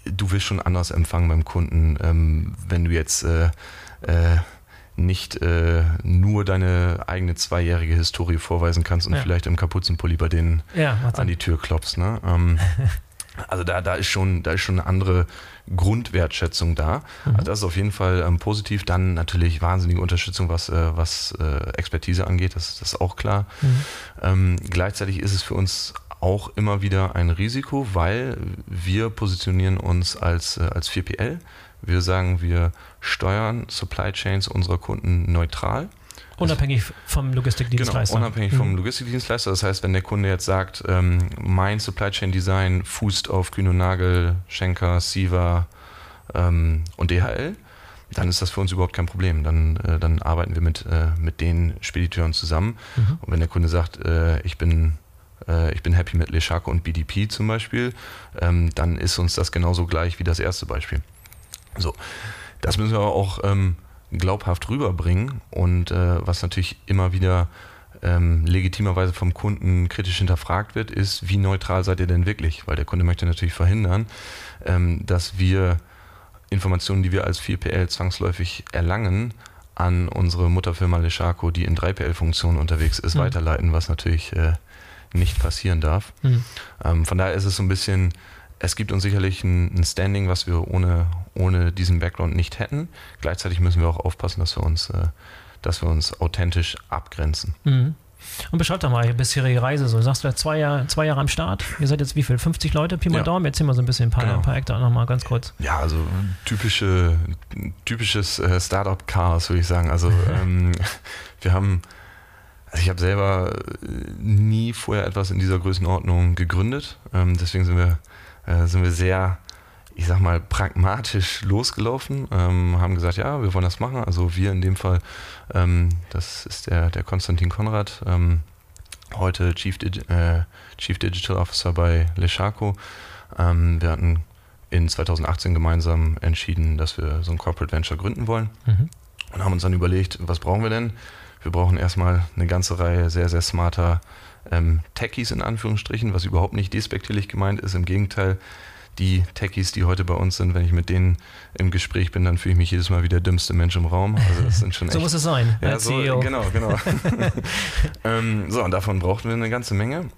Speaker 2: du wirst schon anders empfangen beim Kunden, ähm, wenn du jetzt äh, äh, nicht äh, nur deine eigene zweijährige Historie vorweisen kannst und ja. vielleicht im Kapuzenpulli bei denen ja, an die Tür klopfst. Ne? Ähm, also da, da, ist schon, da ist schon eine andere Grundwertschätzung da. Mhm. Also das ist auf jeden Fall ähm, positiv. Dann natürlich wahnsinnige Unterstützung, was, äh, was äh, Expertise angeht, das, das ist auch klar. Mhm. Ähm, gleichzeitig ist es für uns auch immer wieder ein Risiko, weil wir positionieren uns als, äh, als 4PL. Wir sagen, wir steuern Supply Chains unserer Kunden neutral.
Speaker 1: Unabhängig vom Logistikdienstleister.
Speaker 2: Genau, unabhängig mhm. vom Logistikdienstleister. Das heißt, wenn der Kunde jetzt sagt, ähm, mein Supply Chain Design fußt auf Kühn und Nagel, Schenker, Siva ähm, und DHL, dann ist das für uns überhaupt kein Problem. Dann, äh, dann arbeiten wir mit, äh, mit den Spediteuren zusammen. Mhm. Und wenn der Kunde sagt, äh, ich bin äh, ich bin happy mit Lechak und BDP zum Beispiel, ähm, dann ist uns das genauso gleich wie das erste Beispiel. So, das müssen wir aber auch ähm, glaubhaft rüberbringen und äh, was natürlich immer wieder ähm, legitimerweise vom Kunden kritisch hinterfragt wird, ist, wie neutral seid ihr denn wirklich? Weil der Kunde möchte natürlich verhindern, ähm, dass wir Informationen, die wir als 4PL zwangsläufig erlangen, an unsere Mutterfirma Lechaco, die in 3PL-Funktionen unterwegs ist, mhm. weiterleiten, was natürlich äh, nicht passieren darf. Mhm. Ähm, von daher ist es so ein bisschen, es gibt uns sicherlich ein, ein, Standing, was wir ohne, ohne diesen Background nicht hätten. Gleichzeitig müssen wir auch aufpassen, dass wir uns, äh, dass wir uns authentisch abgrenzen.
Speaker 1: Mhm. Und beschreib doch mal die bisherige Reise so. Du sagst du zwei, Jahr, zwei Jahre am Start. Ihr seid jetzt wie viel? 50 Leute? Pi mal
Speaker 2: Ja.
Speaker 1: Daumen. Erzähl mal so ein bisschen ein paar,
Speaker 2: Genau.
Speaker 1: ein paar Eckdaten nochmal ganz kurz.
Speaker 2: Ja, also typische, typisches äh, Startup-Chaos, würde ich sagen. Also ähm, wir haben, also ich habe selber äh, nie vorher etwas in dieser Größenordnung gegründet. Ähm, deswegen sind wir, äh, sind wir sehr, ich sag mal, pragmatisch losgelaufen, ähm, haben gesagt, ja, wir wollen das machen. Also wir in dem Fall, ähm, das ist der, der Konstantin Konrad, ähm, heute Chief, Digi äh, Chief Digital Officer bei Leschaco. Ähm, wir hatten in 2018 gemeinsam entschieden, dass wir so ein Corporate Venture gründen wollen
Speaker 1: Mhm.
Speaker 2: und haben uns dann überlegt, was brauchen wir denn? Wir brauchen erstmal eine ganze Reihe sehr, sehr smarter ähm, Techies in Anführungsstrichen, was überhaupt nicht despektierlich gemeint ist. Im Gegenteil, die Techies, die heute bei uns sind, wenn ich mit denen im Gespräch bin, dann fühle ich mich jedes Mal wie der dümmste Mensch im Raum. Also das sind schon
Speaker 1: So
Speaker 2: echt
Speaker 1: muss es sein,
Speaker 2: ja, so,
Speaker 1: CEO.
Speaker 2: genau, genau. ähm, so, und davon brauchten wir eine ganze Menge.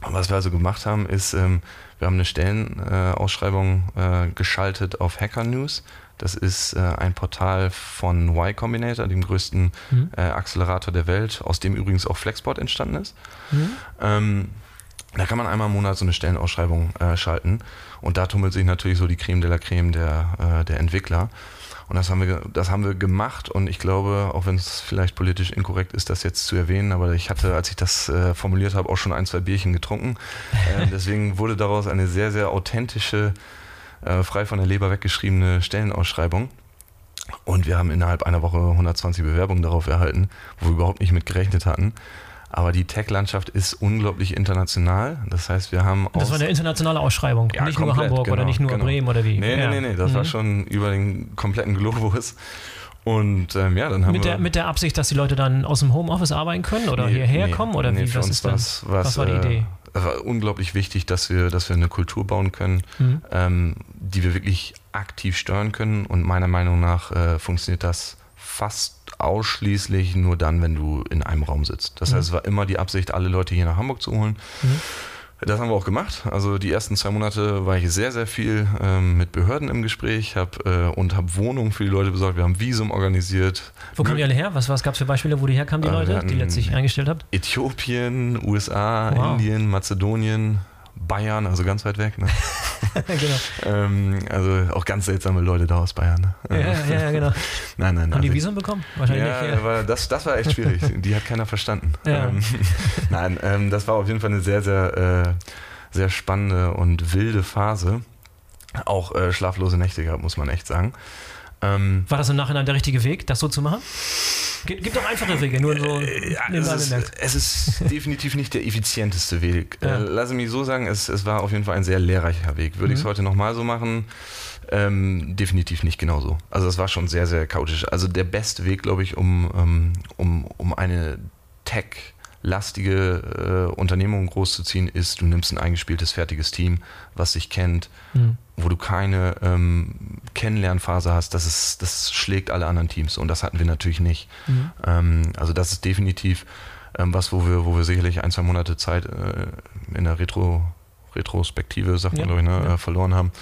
Speaker 2: Und was wir also gemacht haben, ist, ähm, wir haben eine Stellenausschreibung äh, geschaltet auf Hacker News. Das ist äh, ein Portal von Y Combinator, dem größten
Speaker 1: Mhm.
Speaker 2: äh, Accelerator der Welt, aus dem übrigens auch Flexport entstanden ist.
Speaker 1: Mhm.
Speaker 2: Ähm, da kann man einmal im Monat so eine Stellenausschreibung äh, schalten und da tummelt sich natürlich so die Creme de la Creme der, äh, der Entwickler. Und das haben, wir, das haben wir gemacht und ich glaube, auch wenn es vielleicht politisch inkorrekt ist, das jetzt zu erwähnen, aber ich hatte, als ich das äh, formuliert habe, auch schon ein, zwei Bierchen getrunken. Äh, deswegen wurde daraus eine sehr, sehr authentische, äh, frei von der Leber weggeschriebene Stellenausschreibung. Und wir haben innerhalb einer Woche 120 Bewerbungen darauf erhalten, wo wir überhaupt nicht mit gerechnet hatten. Aber die Tech-Landschaft ist unglaublich international. Das heißt, wir haben
Speaker 1: Das
Speaker 2: aus-
Speaker 1: war eine internationale Ausschreibung.
Speaker 2: Ja,
Speaker 1: nicht nur
Speaker 2: komplett,
Speaker 1: Hamburg oder
Speaker 2: genau,
Speaker 1: nicht nur
Speaker 2: genau.
Speaker 1: Bremen oder wie.
Speaker 2: Nee,
Speaker 1: ja.
Speaker 2: nee, nee, nee, das
Speaker 1: Mhm.
Speaker 2: war schon über den kompletten Globus. Und ähm, ja, dann haben
Speaker 1: mit
Speaker 2: wir.
Speaker 1: der, mit der Absicht, dass die Leute dann aus dem Homeoffice arbeiten können oder
Speaker 2: Nee,
Speaker 1: hierher
Speaker 2: nee,
Speaker 1: kommen oder
Speaker 2: nee,
Speaker 1: wie?
Speaker 2: für
Speaker 1: Was
Speaker 2: uns
Speaker 1: ist
Speaker 2: war's,
Speaker 1: was war die
Speaker 2: äh,
Speaker 1: Idee?
Speaker 2: Es war unglaublich wichtig, dass wir, dass wir eine Kultur bauen können,
Speaker 1: Mhm.
Speaker 2: ähm, die wir wirklich aktiv steuern können. Und meiner Meinung nach äh, funktioniert das fast ausschließlich nur dann, wenn du in einem Raum sitzt. Das
Speaker 1: Mhm.
Speaker 2: heißt, es war immer die Absicht, alle Leute hier nach Hamburg zu holen.
Speaker 1: Mhm.
Speaker 2: Das haben wir auch gemacht. Also die ersten zwei Monate war ich sehr, sehr viel ähm, mit Behörden im Gespräch hab, äh, und habe Wohnungen für die Leute besorgt. Wir haben Visum organisiert.
Speaker 1: Wo kommen die alle her? Was, was gab es für Beispiele, wo die herkamen, die
Speaker 2: Äh,
Speaker 1: Leute, die letztlich eingestellt habt?
Speaker 2: Äthiopien, USA,
Speaker 1: Wow.
Speaker 2: Indien, Mazedonien, Bayern, also ganz weit weg. Ne?
Speaker 1: genau.
Speaker 2: ähm, also auch ganz seltsame Leute da aus Bayern. Ne?
Speaker 1: Ja, ja, genau.
Speaker 2: Nein, nein,
Speaker 1: Haben die
Speaker 2: also-
Speaker 1: Visum bekommen? Wahrscheinlich
Speaker 2: ja,
Speaker 1: nicht. Ja.
Speaker 2: das, das war echt schwierig. Die hat keiner verstanden.
Speaker 1: Ja.
Speaker 2: Ähm, nein, ähm, das war auf jeden Fall eine sehr, sehr, äh, sehr spannende und wilde Phase. Auch äh, schlaflose Nächte gehabt, muss man echt sagen. Ähm,
Speaker 1: War das im Nachhinein der richtige Weg, das so zu machen? Gibt, gibt doch einfache Wege, nur so
Speaker 2: ja,
Speaker 1: nebenbei
Speaker 2: es, ist, es ist definitiv nicht der effizienteste Weg.
Speaker 1: Ja.
Speaker 2: Äh, lass mich so sagen, es, es war auf jeden Fall ein sehr lehrreicher Weg. Würde ich es
Speaker 1: Mhm.
Speaker 2: heute nochmal so machen? Ähm, definitiv nicht genauso. Also es war schon sehr, sehr chaotisch. Also der beste Weg, glaube ich, um, ähm, um, um eine Tech-lastige äh, Unternehmung großzuziehen, ist, du nimmst ein eingespieltes, fertiges Team, was sich kennt,
Speaker 1: Mhm.
Speaker 2: wo du keine ähm, Kennenlernphase hast, das, ist, das schlägt alle anderen Teams und das hatten wir natürlich nicht.
Speaker 1: Mhm.
Speaker 2: Ähm, also das ist definitiv ähm, was, wo wir, wo wir sicherlich ein, zwei Monate Zeit äh, in der Retro, Retrospektive, sagt man
Speaker 1: Ja,
Speaker 2: glaube ich, ne,
Speaker 1: ja.
Speaker 2: äh, verloren haben.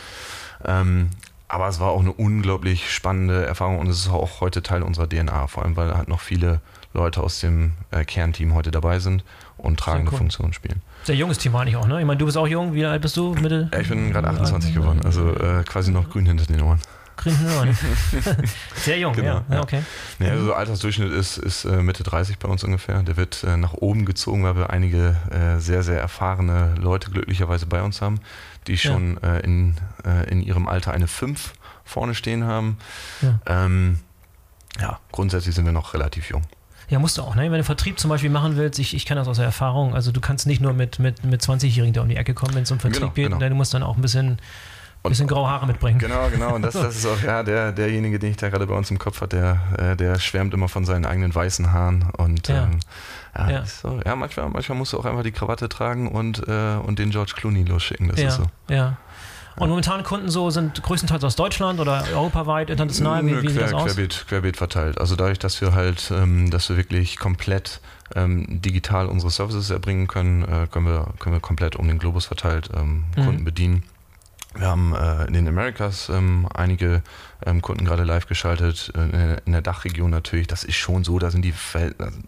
Speaker 2: Ähm, aber es war auch eine unglaublich spannende Erfahrung und es ist auch heute Teil unserer DNA, vor allem weil halt noch viele Leute aus dem äh, Kernteam heute dabei sind und tragende
Speaker 1: cool.
Speaker 2: Funktionen spielen.
Speaker 1: Sehr junges Team eigentlich auch, ne? Ich meine, du bist auch jung. Wie alt bist du? Mitte?
Speaker 2: Ja, ich bin gerade 28 geworden, also äh, quasi noch grün hinter den Ohren.
Speaker 1: Grün Ohren. Sehr jung,
Speaker 2: Genau,
Speaker 1: ja. ja.
Speaker 2: ja.
Speaker 1: Okay.
Speaker 2: Ja, also Altersdurchschnitt ist, ist äh, Mitte 30 bei uns ungefähr. Der wird äh, nach oben gezogen, weil wir einige äh, sehr, sehr erfahrene Leute glücklicherweise bei uns haben, die
Speaker 1: Ja.
Speaker 2: schon äh, in, äh, in ihrem Alter eine 5 vorne stehen haben.
Speaker 1: Ja.
Speaker 2: Ähm, ja, grundsätzlich sind wir noch relativ jung.
Speaker 1: Ja, musst du auch, ne? Wenn du Vertrieb zum Beispiel machen willst, ich, ich kenne das aus der Erfahrung, also du kannst nicht nur mit, mit, mit 20-Jährigen da um die Ecke kommen, wenn es um Vertrieb
Speaker 2: Genau,
Speaker 1: geht,
Speaker 2: genau.
Speaker 1: du musst dann auch ein bisschen,
Speaker 2: Und-
Speaker 1: bisschen graue Haare mitbringen.
Speaker 2: Genau, genau. Und das, das ist auch ja, der, derjenige, den ich da gerade bei uns im Kopf habe, der, äh, der schwärmt immer von seinen eigenen weißen Haaren. Und
Speaker 1: Ja.
Speaker 2: ähm, ja,
Speaker 1: Ja.
Speaker 2: So, ja manchmal, manchmal musst du auch einfach die Krawatte tragen und, äh, und den George Clooney losschicken. Das
Speaker 1: ja,
Speaker 2: ist so.
Speaker 1: ja. Und momentan Kunden so sind größtenteils aus Deutschland oder europaweit, international, wie, wie sieht
Speaker 2: quer,
Speaker 1: das aus?
Speaker 2: querbeet, querbeet verteilt. Also dadurch, dass wir halt, ähm, dass wir wirklich komplett ähm, digital unsere Services erbringen können, äh, können, wir, können wir komplett um den Globus verteilt ähm,
Speaker 1: Mhm.
Speaker 2: Kunden bedienen. Wir haben äh, in den Americas ähm, einige ähm, Kunden gerade live geschaltet, äh, in der Dachregion natürlich. Das ist schon so, da sind die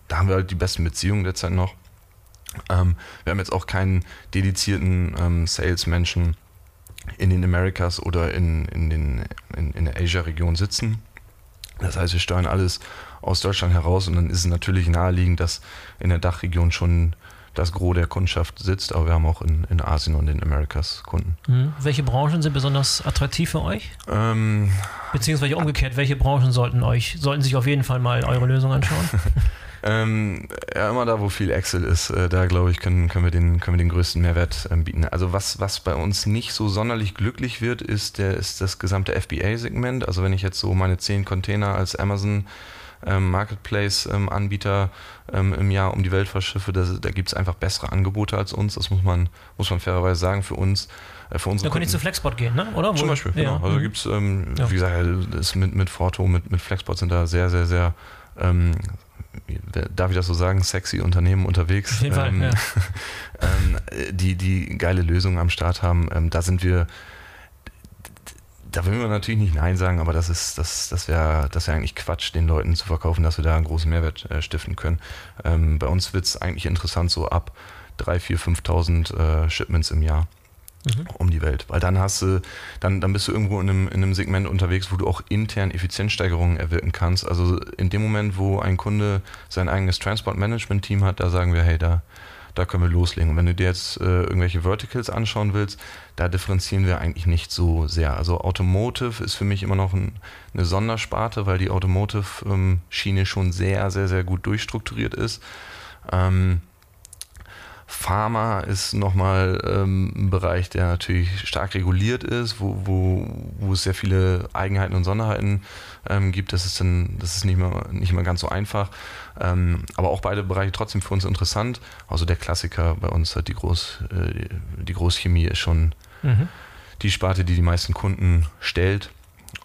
Speaker 2: da haben wir halt die besten Beziehungen derzeit noch. Ähm, wir haben jetzt auch keinen dedizierten Salesmenschen in den Americas oder in, in, den, in, in der Asia-Region sitzen. Das heißt, wir steuern alles aus Deutschland heraus und dann ist es natürlich naheliegend, dass in der Dachregion schon das Gros der Kundschaft sitzt, aber wir haben auch in, in Asien und in Amerikas Kunden.
Speaker 1: Mhm. Welche Branchen sind besonders attraktiv für euch? Ähm, Beziehungsweise umgekehrt, welche Branchen sollten euch, sollten sich auf jeden Fall mal eure Lösung anschauen?
Speaker 2: ähm, ja, immer da, wo viel Excel ist, äh, da glaube ich, können, können, wir den, können wir den größten Mehrwert ähm, bieten. Also was, was bei uns nicht so sonderlich glücklich wird, ist, der, ist das gesamte FBA-Segment. Also wenn ich jetzt so meine zehn Container als Amazon ähm, Marketplace-Anbieter ähm, im Jahr um die Welt verschiffe. Da, da gibt es einfach bessere Angebote als uns. Das muss man, muss man fairerweise sagen für uns.
Speaker 1: Äh, für unsere da könnt ihr zu Flexport gehen, ne? oder?
Speaker 2: Zum Beispiel, genau. Also mhm. gibt es, ähm, ja. wie gesagt, das mit, mit Forto, mit, mit Flexport sind da sehr, sehr, sehr ähm, darf ich das so sagen, sexy Unternehmen unterwegs, Auf jeden ähm, Fall, ja. ähm, die, die geile Lösungen am Start haben. Ähm, da sind wir da will man natürlich nicht Nein sagen, aber das ist, das, das wäre das wär eigentlich Quatsch, den Leuten zu verkaufen, dass wir da einen großen Mehrwert äh, stiften können. Ähm, bei uns wird es eigentlich interessant, so ab 3.000, 4.000, 5.000 äh, Shipments im Jahr. Mhm. um die Welt. Weil dann hast du, dann, dann bist du irgendwo in einem, in einem Segment unterwegs, wo du auch intern Effizienzsteigerungen erwirken kannst. Also in dem Moment, wo ein Kunde sein eigenes Transport-Management-Team hat, da sagen wir, hey, da, da können wir loslegen. Und wenn du dir jetzt äh, irgendwelche Verticals anschauen willst, da differenzieren wir eigentlich nicht so sehr. Also Automotive ist für mich immer noch ein, eine Sondersparte, weil die Automotive-Schiene ähm, schon sehr, sehr, sehr gut durchstrukturiert ist. Ähm, Pharma ist nochmal ähm, ein Bereich, der natürlich stark reguliert ist, wo, wo, wo es sehr viele Eigenheiten und Sonderheiten ähm, gibt. Das ist dann, das ist nicht mehr, nicht mehr ganz so einfach. Ähm, aber auch beide Bereiche trotzdem für uns interessant. Also der Klassiker bei uns hat die Groß, äh, die Großchemie ist schon mhm. die Sparte, die die meisten Kunden stellt.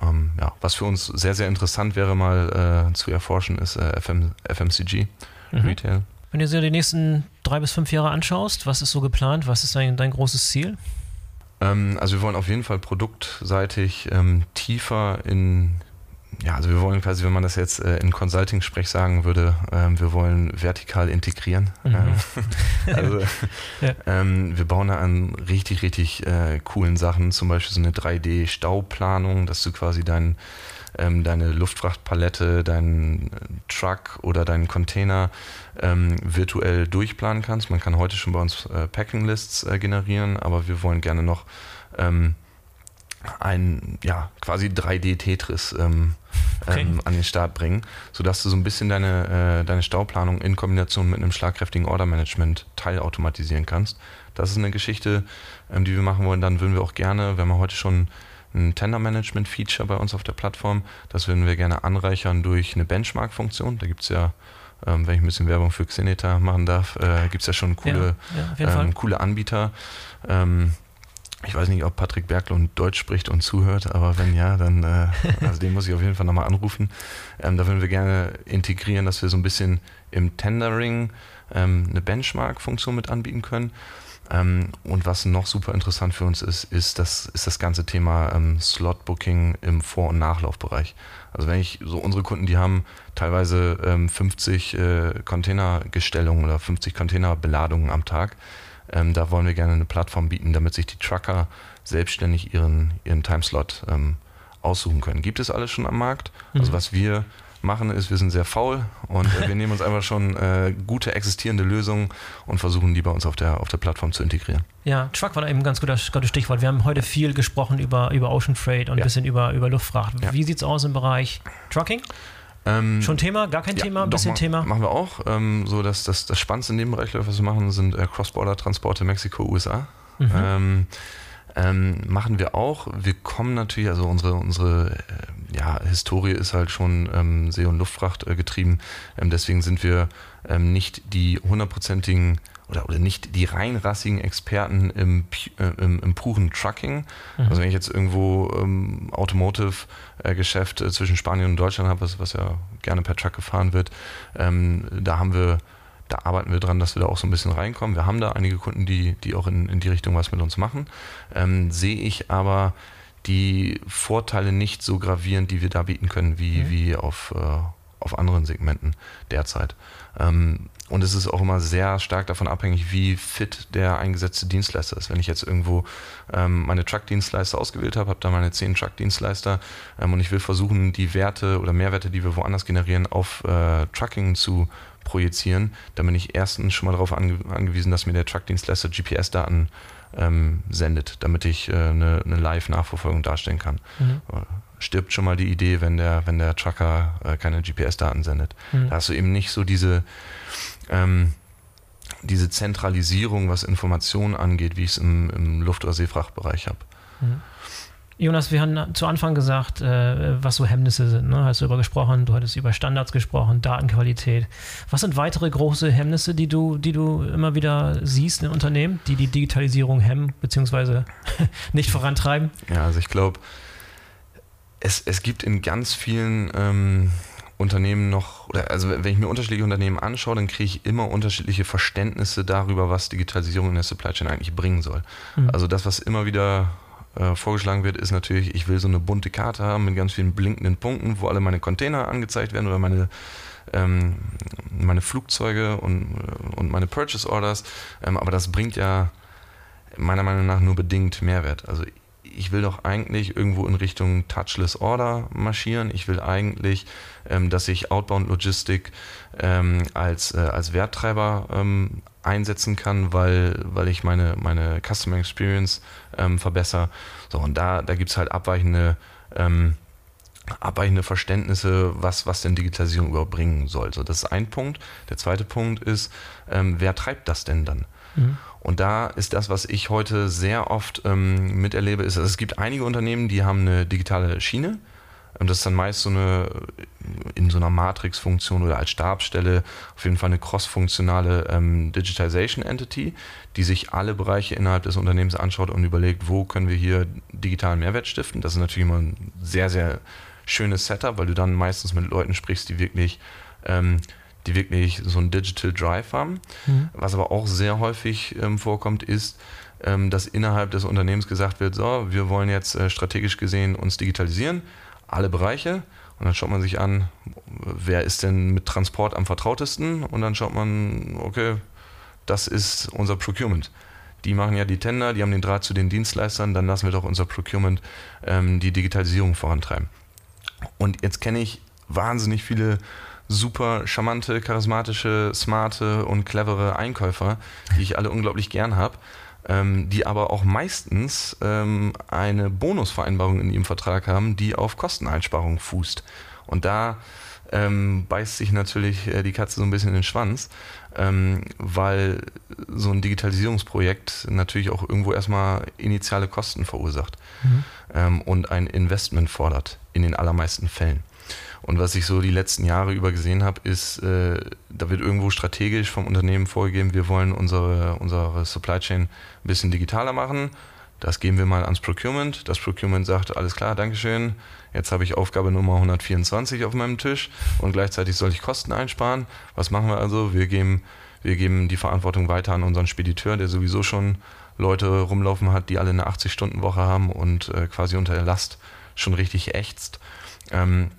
Speaker 2: Ähm, ja, was für uns sehr, sehr interessant wäre, mal äh, zu erforschen, ist äh, FM, FMCG, mhm. Retail.
Speaker 1: Wenn du dir die nächsten drei bis fünf Jahre anschaust, was ist so geplant? Was ist dein, dein großes Ziel?
Speaker 2: Ähm, also wir wollen auf jeden Fall produktseitig ähm, tiefer in, ja, also wir wollen quasi, wenn man das jetzt äh, in Consulting-Sprech sagen würde, ähm, wir wollen vertikal integrieren. Mhm. Ähm, also ja. ähm, wir bauen da an richtig, richtig äh, coolen Sachen, zum Beispiel so eine 3D-Stauplanung, dass du quasi deinen ähm, deine Luftfrachtpalette, deinen Truck oder deinen Container ähm, virtuell durchplanen kannst. Man kann heute schon bei uns äh, Packing Lists äh, generieren, aber wir wollen gerne noch ähm, ein ja quasi 3D-Tetris ähm, okay. ähm, an den Start bringen, sodass du so ein bisschen deine, äh, deine Stauplanung in Kombination mit einem schlagkräftigen Order-Management teilautomatisieren kannst. Das ist eine Geschichte, ähm, die wir machen wollen. Dann würden wir auch gerne, wenn wir heute schon ein Tender-Management-Feature bei uns auf der Plattform. Das würden wir gerne anreichern durch eine Benchmark-Funktion. Da gibt es ja, ähm, wenn ich ein bisschen Werbung für Xeneta machen darf, äh, gibt es ja schon coole, ja, ja, ähm, coole Anbieter. Ähm, ich weiß nicht, ob Patrick Berglund Deutsch spricht und zuhört, aber wenn ja, dann äh, also den muss ich auf jeden Fall nochmal anrufen. Ähm, da würden wir gerne integrieren, dass wir so ein bisschen im Tendering ähm, eine Benchmark-Funktion mit anbieten können. Ähm, und was noch super interessant für uns ist, ist das, ist das ganze Thema ähm, Slot-Booking im Vor- und Nachlaufbereich. Also wenn ich so unsere Kunden, die haben teilweise ähm, 50 äh, Containergestellungen oder 50 Containerbeladungen am Tag. Ähm, da wollen wir gerne eine Plattform bieten, damit sich die Trucker selbstständig ihren, ihren Timeslot ähm, aussuchen können. Gibt es alles schon am Markt? Also mhm. Also was wir machen, ist, wir sind sehr faul und äh, wir nehmen uns einfach schon äh, gute existierende Lösungen und versuchen die bei uns auf der, auf der Plattform zu integrieren.
Speaker 1: Ja, Truck war da eben ein ganz gutes Stichwort. Wir haben heute viel gesprochen über, über Ocean Freight und ja. ein bisschen über, über Luftfracht. Ja. Wie sieht es aus im Bereich Trucking? Ähm, Schon Thema? Gar kein ja, Thema? Ein bisschen
Speaker 2: ma
Speaker 1: Thema?
Speaker 2: Machen wir auch. Ähm, so dass das, das Spannendste in dem Bereich, was wir machen, sind äh, Cross-Border-Transporte Mexiko-USA. Mhm. Ähm, ähm, machen wir auch. Wir kommen natürlich, also unsere, unsere äh, ja, Historie ist halt schon ähm, See- und Luftfracht äh, getrieben. Ähm, deswegen sind wir ähm, nicht die hundertprozentigen oder, oder nicht die reinrassigen Experten im, äh, im, im puren Trucking. Mhm. Also wenn ich jetzt irgendwo ähm, Automotive-Geschäft äh, zwischen Spanien und Deutschland habe, was, was ja gerne per Truck gefahren wird, ähm, da haben wir da arbeiten wir dran, dass wir da auch so ein bisschen reinkommen. Wir haben da einige Kunden, die, die auch in, in die Richtung was mit uns machen. Ähm, sehe ich aber die Vorteile nicht so gravierend, die wir da bieten können, wie, mhm. wie auf, äh, auf anderen Segmenten derzeit. Ähm, und es ist auch immer sehr stark davon abhängig, wie fit der eingesetzte Dienstleister ist. Wenn ich jetzt irgendwo ähm, meine Truck-Dienstleister ausgewählt habe, habe da meine zehn Truck-Dienstleister ähm, und ich will versuchen, die Werte oder Mehrwerte, die wir woanders generieren, auf äh, Trucking zu projizieren, dann bin ich erstens schon mal darauf ange angewiesen, dass mir der Truck-Dienstleister GPS-Daten ähm, sendet, damit ich äh, eine, eine Live-Nachverfolgung darstellen kann. Mhm. Äh, stirbt schon mal die Idee, wenn der, wenn der Trucker äh, keine GPS-Daten sendet. Mhm. Da hast du eben nicht so diese, ähm, diese Zentralisierung, was Informationen angeht, wie ich es im, im Luft- oder Seefrachtbereich habe. Mhm.
Speaker 1: Jonas, wir haben zu Anfang gesagt, äh, was so Hemmnisse sind. Ne? Hast du darüber gesprochen, du hattest über Standards gesprochen, Datenqualität. Was sind weitere große Hemmnisse, die du, die du immer wieder siehst in Unternehmen, die die Digitalisierung hemmen bzw. nicht vorantreiben?
Speaker 2: Ja, also ich glaube, es, es gibt in ganz vielen ähm, Unternehmen noch, oder also wenn ich mir unterschiedliche Unternehmen anschaue, dann kriege ich immer unterschiedliche Verständnisse darüber, was Digitalisierung in der Supply Chain eigentlich bringen soll. Mhm. Also das, was immer wieder äh, vorgeschlagen wird, ist natürlich, ich will so eine bunte Karte haben mit ganz vielen blinkenden Punkten, wo alle meine Container angezeigt werden oder meine, ähm, meine Flugzeuge und, und meine Purchase Orders. Ähm, aber das bringt ja meiner Meinung nach nur bedingt Mehrwert. Also ich will doch eigentlich irgendwo in Richtung Touchless Order marschieren. Ich will eigentlich, ähm, dass ich Outbound Logistik ähm, als, äh, als Werttreiber ähm, einsetzen kann, weil, weil ich meine, meine Customer Experience ähm, verbessere. So, und da, da gibt es halt abweichende, ähm, abweichende Verständnisse, was, was denn Digitalisierung überhaupt bringen soll. So, das ist ein Punkt. Der zweite Punkt ist, ähm, wer treibt das denn dann? Mhm. Und da ist das, was ich heute sehr oft ähm, miterlebe, ist, also es gibt einige Unternehmen, die haben eine digitale Schiene. Und das ist dann meist so eine in so einer Matrix-Funktion oder als Stabsstelle auf jeden Fall eine cross-funktionale ähm, Digitization Entity, die sich alle Bereiche innerhalb des Unternehmens anschaut und überlegt, wo können wir hier digitalen Mehrwert stiften. Das ist natürlich immer ein sehr, sehr schönes Setup, weil du dann meistens mit Leuten sprichst, die wirklich ähm, die wirklich so ein Digital Drive haben. Mhm. Was aber auch sehr häufig ähm, vorkommt, ist, ähm, dass innerhalb des Unternehmens gesagt wird, so, wir wollen jetzt äh, strategisch gesehen uns digitalisieren, alle Bereiche. Und dann schaut man sich an, wer ist denn mit Transport am vertrautesten? Und dann schaut man, okay, das ist unser Procurement. Die machen ja die Tender, die haben den Draht zu den Dienstleistern, dann lassen wir doch unser Procurement ähm, die Digitalisierung vorantreiben. Und jetzt kenne ich wahnsinnig viele super charmante, charismatische, smarte und clevere Einkäufer, die ich alle unglaublich gern habe, ähm, die aber auch meistens ähm, eine Bonusvereinbarung in ihrem Vertrag haben, die auf Kosteneinsparung fußt. Und da ähm, beißt sich natürlich äh, die Katze so ein bisschen in den Schwanz, ähm, weil so ein Digitalisierungsprojekt natürlich auch irgendwo erstmal initiale Kosten verursacht mhm. ähm, und ein Investment fordert in den allermeisten Fällen. Und was ich so die letzten Jahre über gesehen habe, ist, äh, da wird irgendwo strategisch vom Unternehmen vorgegeben, wir wollen unsere, unsere Supply Chain ein bisschen digitaler machen. Das geben wir mal ans Procurement. Das Procurement sagt, alles klar, Dankeschön. Jetzt habe ich Aufgabe Nummer 124 auf meinem Tisch und gleichzeitig soll ich Kosten einsparen. Was machen wir also? Wir geben, wir geben die Verantwortung weiter an unseren Spediteur, der sowieso schon Leute rumlaufen hat, die alle eine 80-Stunden-Woche haben und äh, quasi unter der Last schon richtig ächzt. Ähm,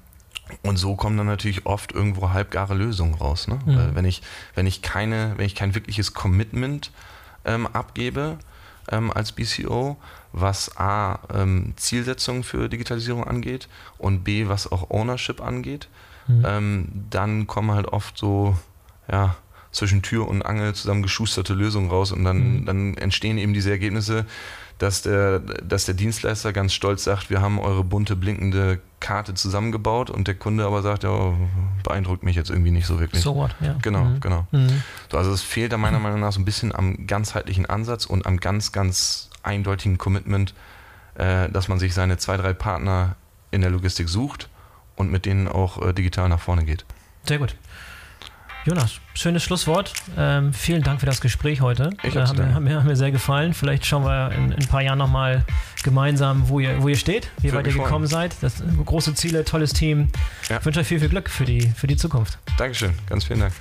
Speaker 2: und so kommen dann natürlich oft irgendwo halbgare Lösungen raus. Ne? Mhm. wenn ich, wenn ich keine, wenn ich kein wirkliches Commitment ähm, abgebe ähm, als BCO, was A, ähm, Zielsetzungen für Digitalisierung angeht und B, was auch Ownership angeht, mhm. Ähm, dann kommen halt oft so, ja, zwischen Tür und Angel zusammengeschusterte Lösungen raus und dann, mhm. dann entstehen eben diese Ergebnisse, dass der, dass der Dienstleister ganz stolz sagt, wir haben eure bunte blinkende Karte zusammengebaut und der Kunde aber sagt, ja, beeindruckt mich jetzt irgendwie nicht so wirklich.
Speaker 1: So what, ja.
Speaker 2: Genau, mhm. genau. Mhm. So, also es fehlt da meiner Meinung nach so ein bisschen am ganzheitlichen Ansatz und am ganz, ganz eindeutigen Commitment, äh, dass man sich seine zwei, drei Partner in der Logistik sucht und mit denen auch äh, digital nach vorne geht.
Speaker 1: Sehr gut. Jonas, schönes Schlusswort. Ähm, vielen Dank für das Gespräch heute.
Speaker 2: Ich äh, hat,
Speaker 1: mir, hat, mir, hat mir sehr gefallen. Vielleicht schauen wir in, in ein paar Jahren nochmal gemeinsam, wo ihr, wo ihr steht, wie weit ihr gekommen seid. Das große Ziele, tolles Team. Ja. Ich wünsche euch viel, viel Glück für die, für die Zukunft.
Speaker 2: Dankeschön, ganz vielen Dank.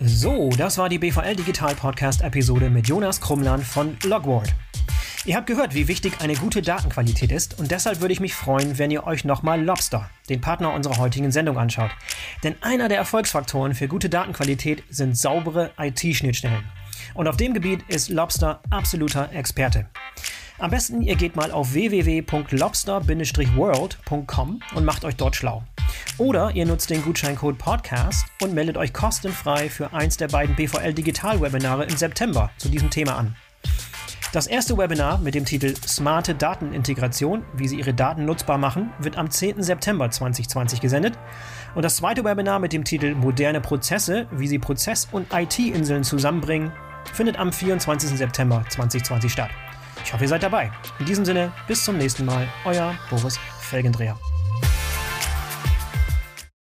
Speaker 1: So, das war die BVL Digital Podcast Episode mit Jonas Krumland von Logward. Ihr habt gehört, wie wichtig eine gute Datenqualität ist und deshalb würde ich mich freuen, wenn ihr euch nochmal Lobster, den Partner unserer heutigen Sendung, anschaut. Denn einer der Erfolgsfaktoren für gute Datenqualität sind saubere IT-Schnittstellen. Und auf dem Gebiet ist Lobster absoluter Experte. Am besten ihr geht mal auf www.lobster-world.com und macht euch dort schlau. Oder ihr nutzt den Gutscheincode Podcast und meldet euch kostenfrei für eins der beiden BVL Digital Webinare im September zu diesem Thema an. Das erste Webinar mit dem Titel Smarte Datenintegration, wie Sie Ihre Daten nutzbar machen, wird am 10. September 2020 gesendet. Und das zweite Webinar mit dem Titel Moderne Prozesse, wie Sie Prozess- und IT-Inseln zusammenbringen, findet am 24. September 2020 statt. Ich hoffe, ihr seid dabei. In diesem Sinne, bis zum nächsten Mal, euer Boris Felgendreher.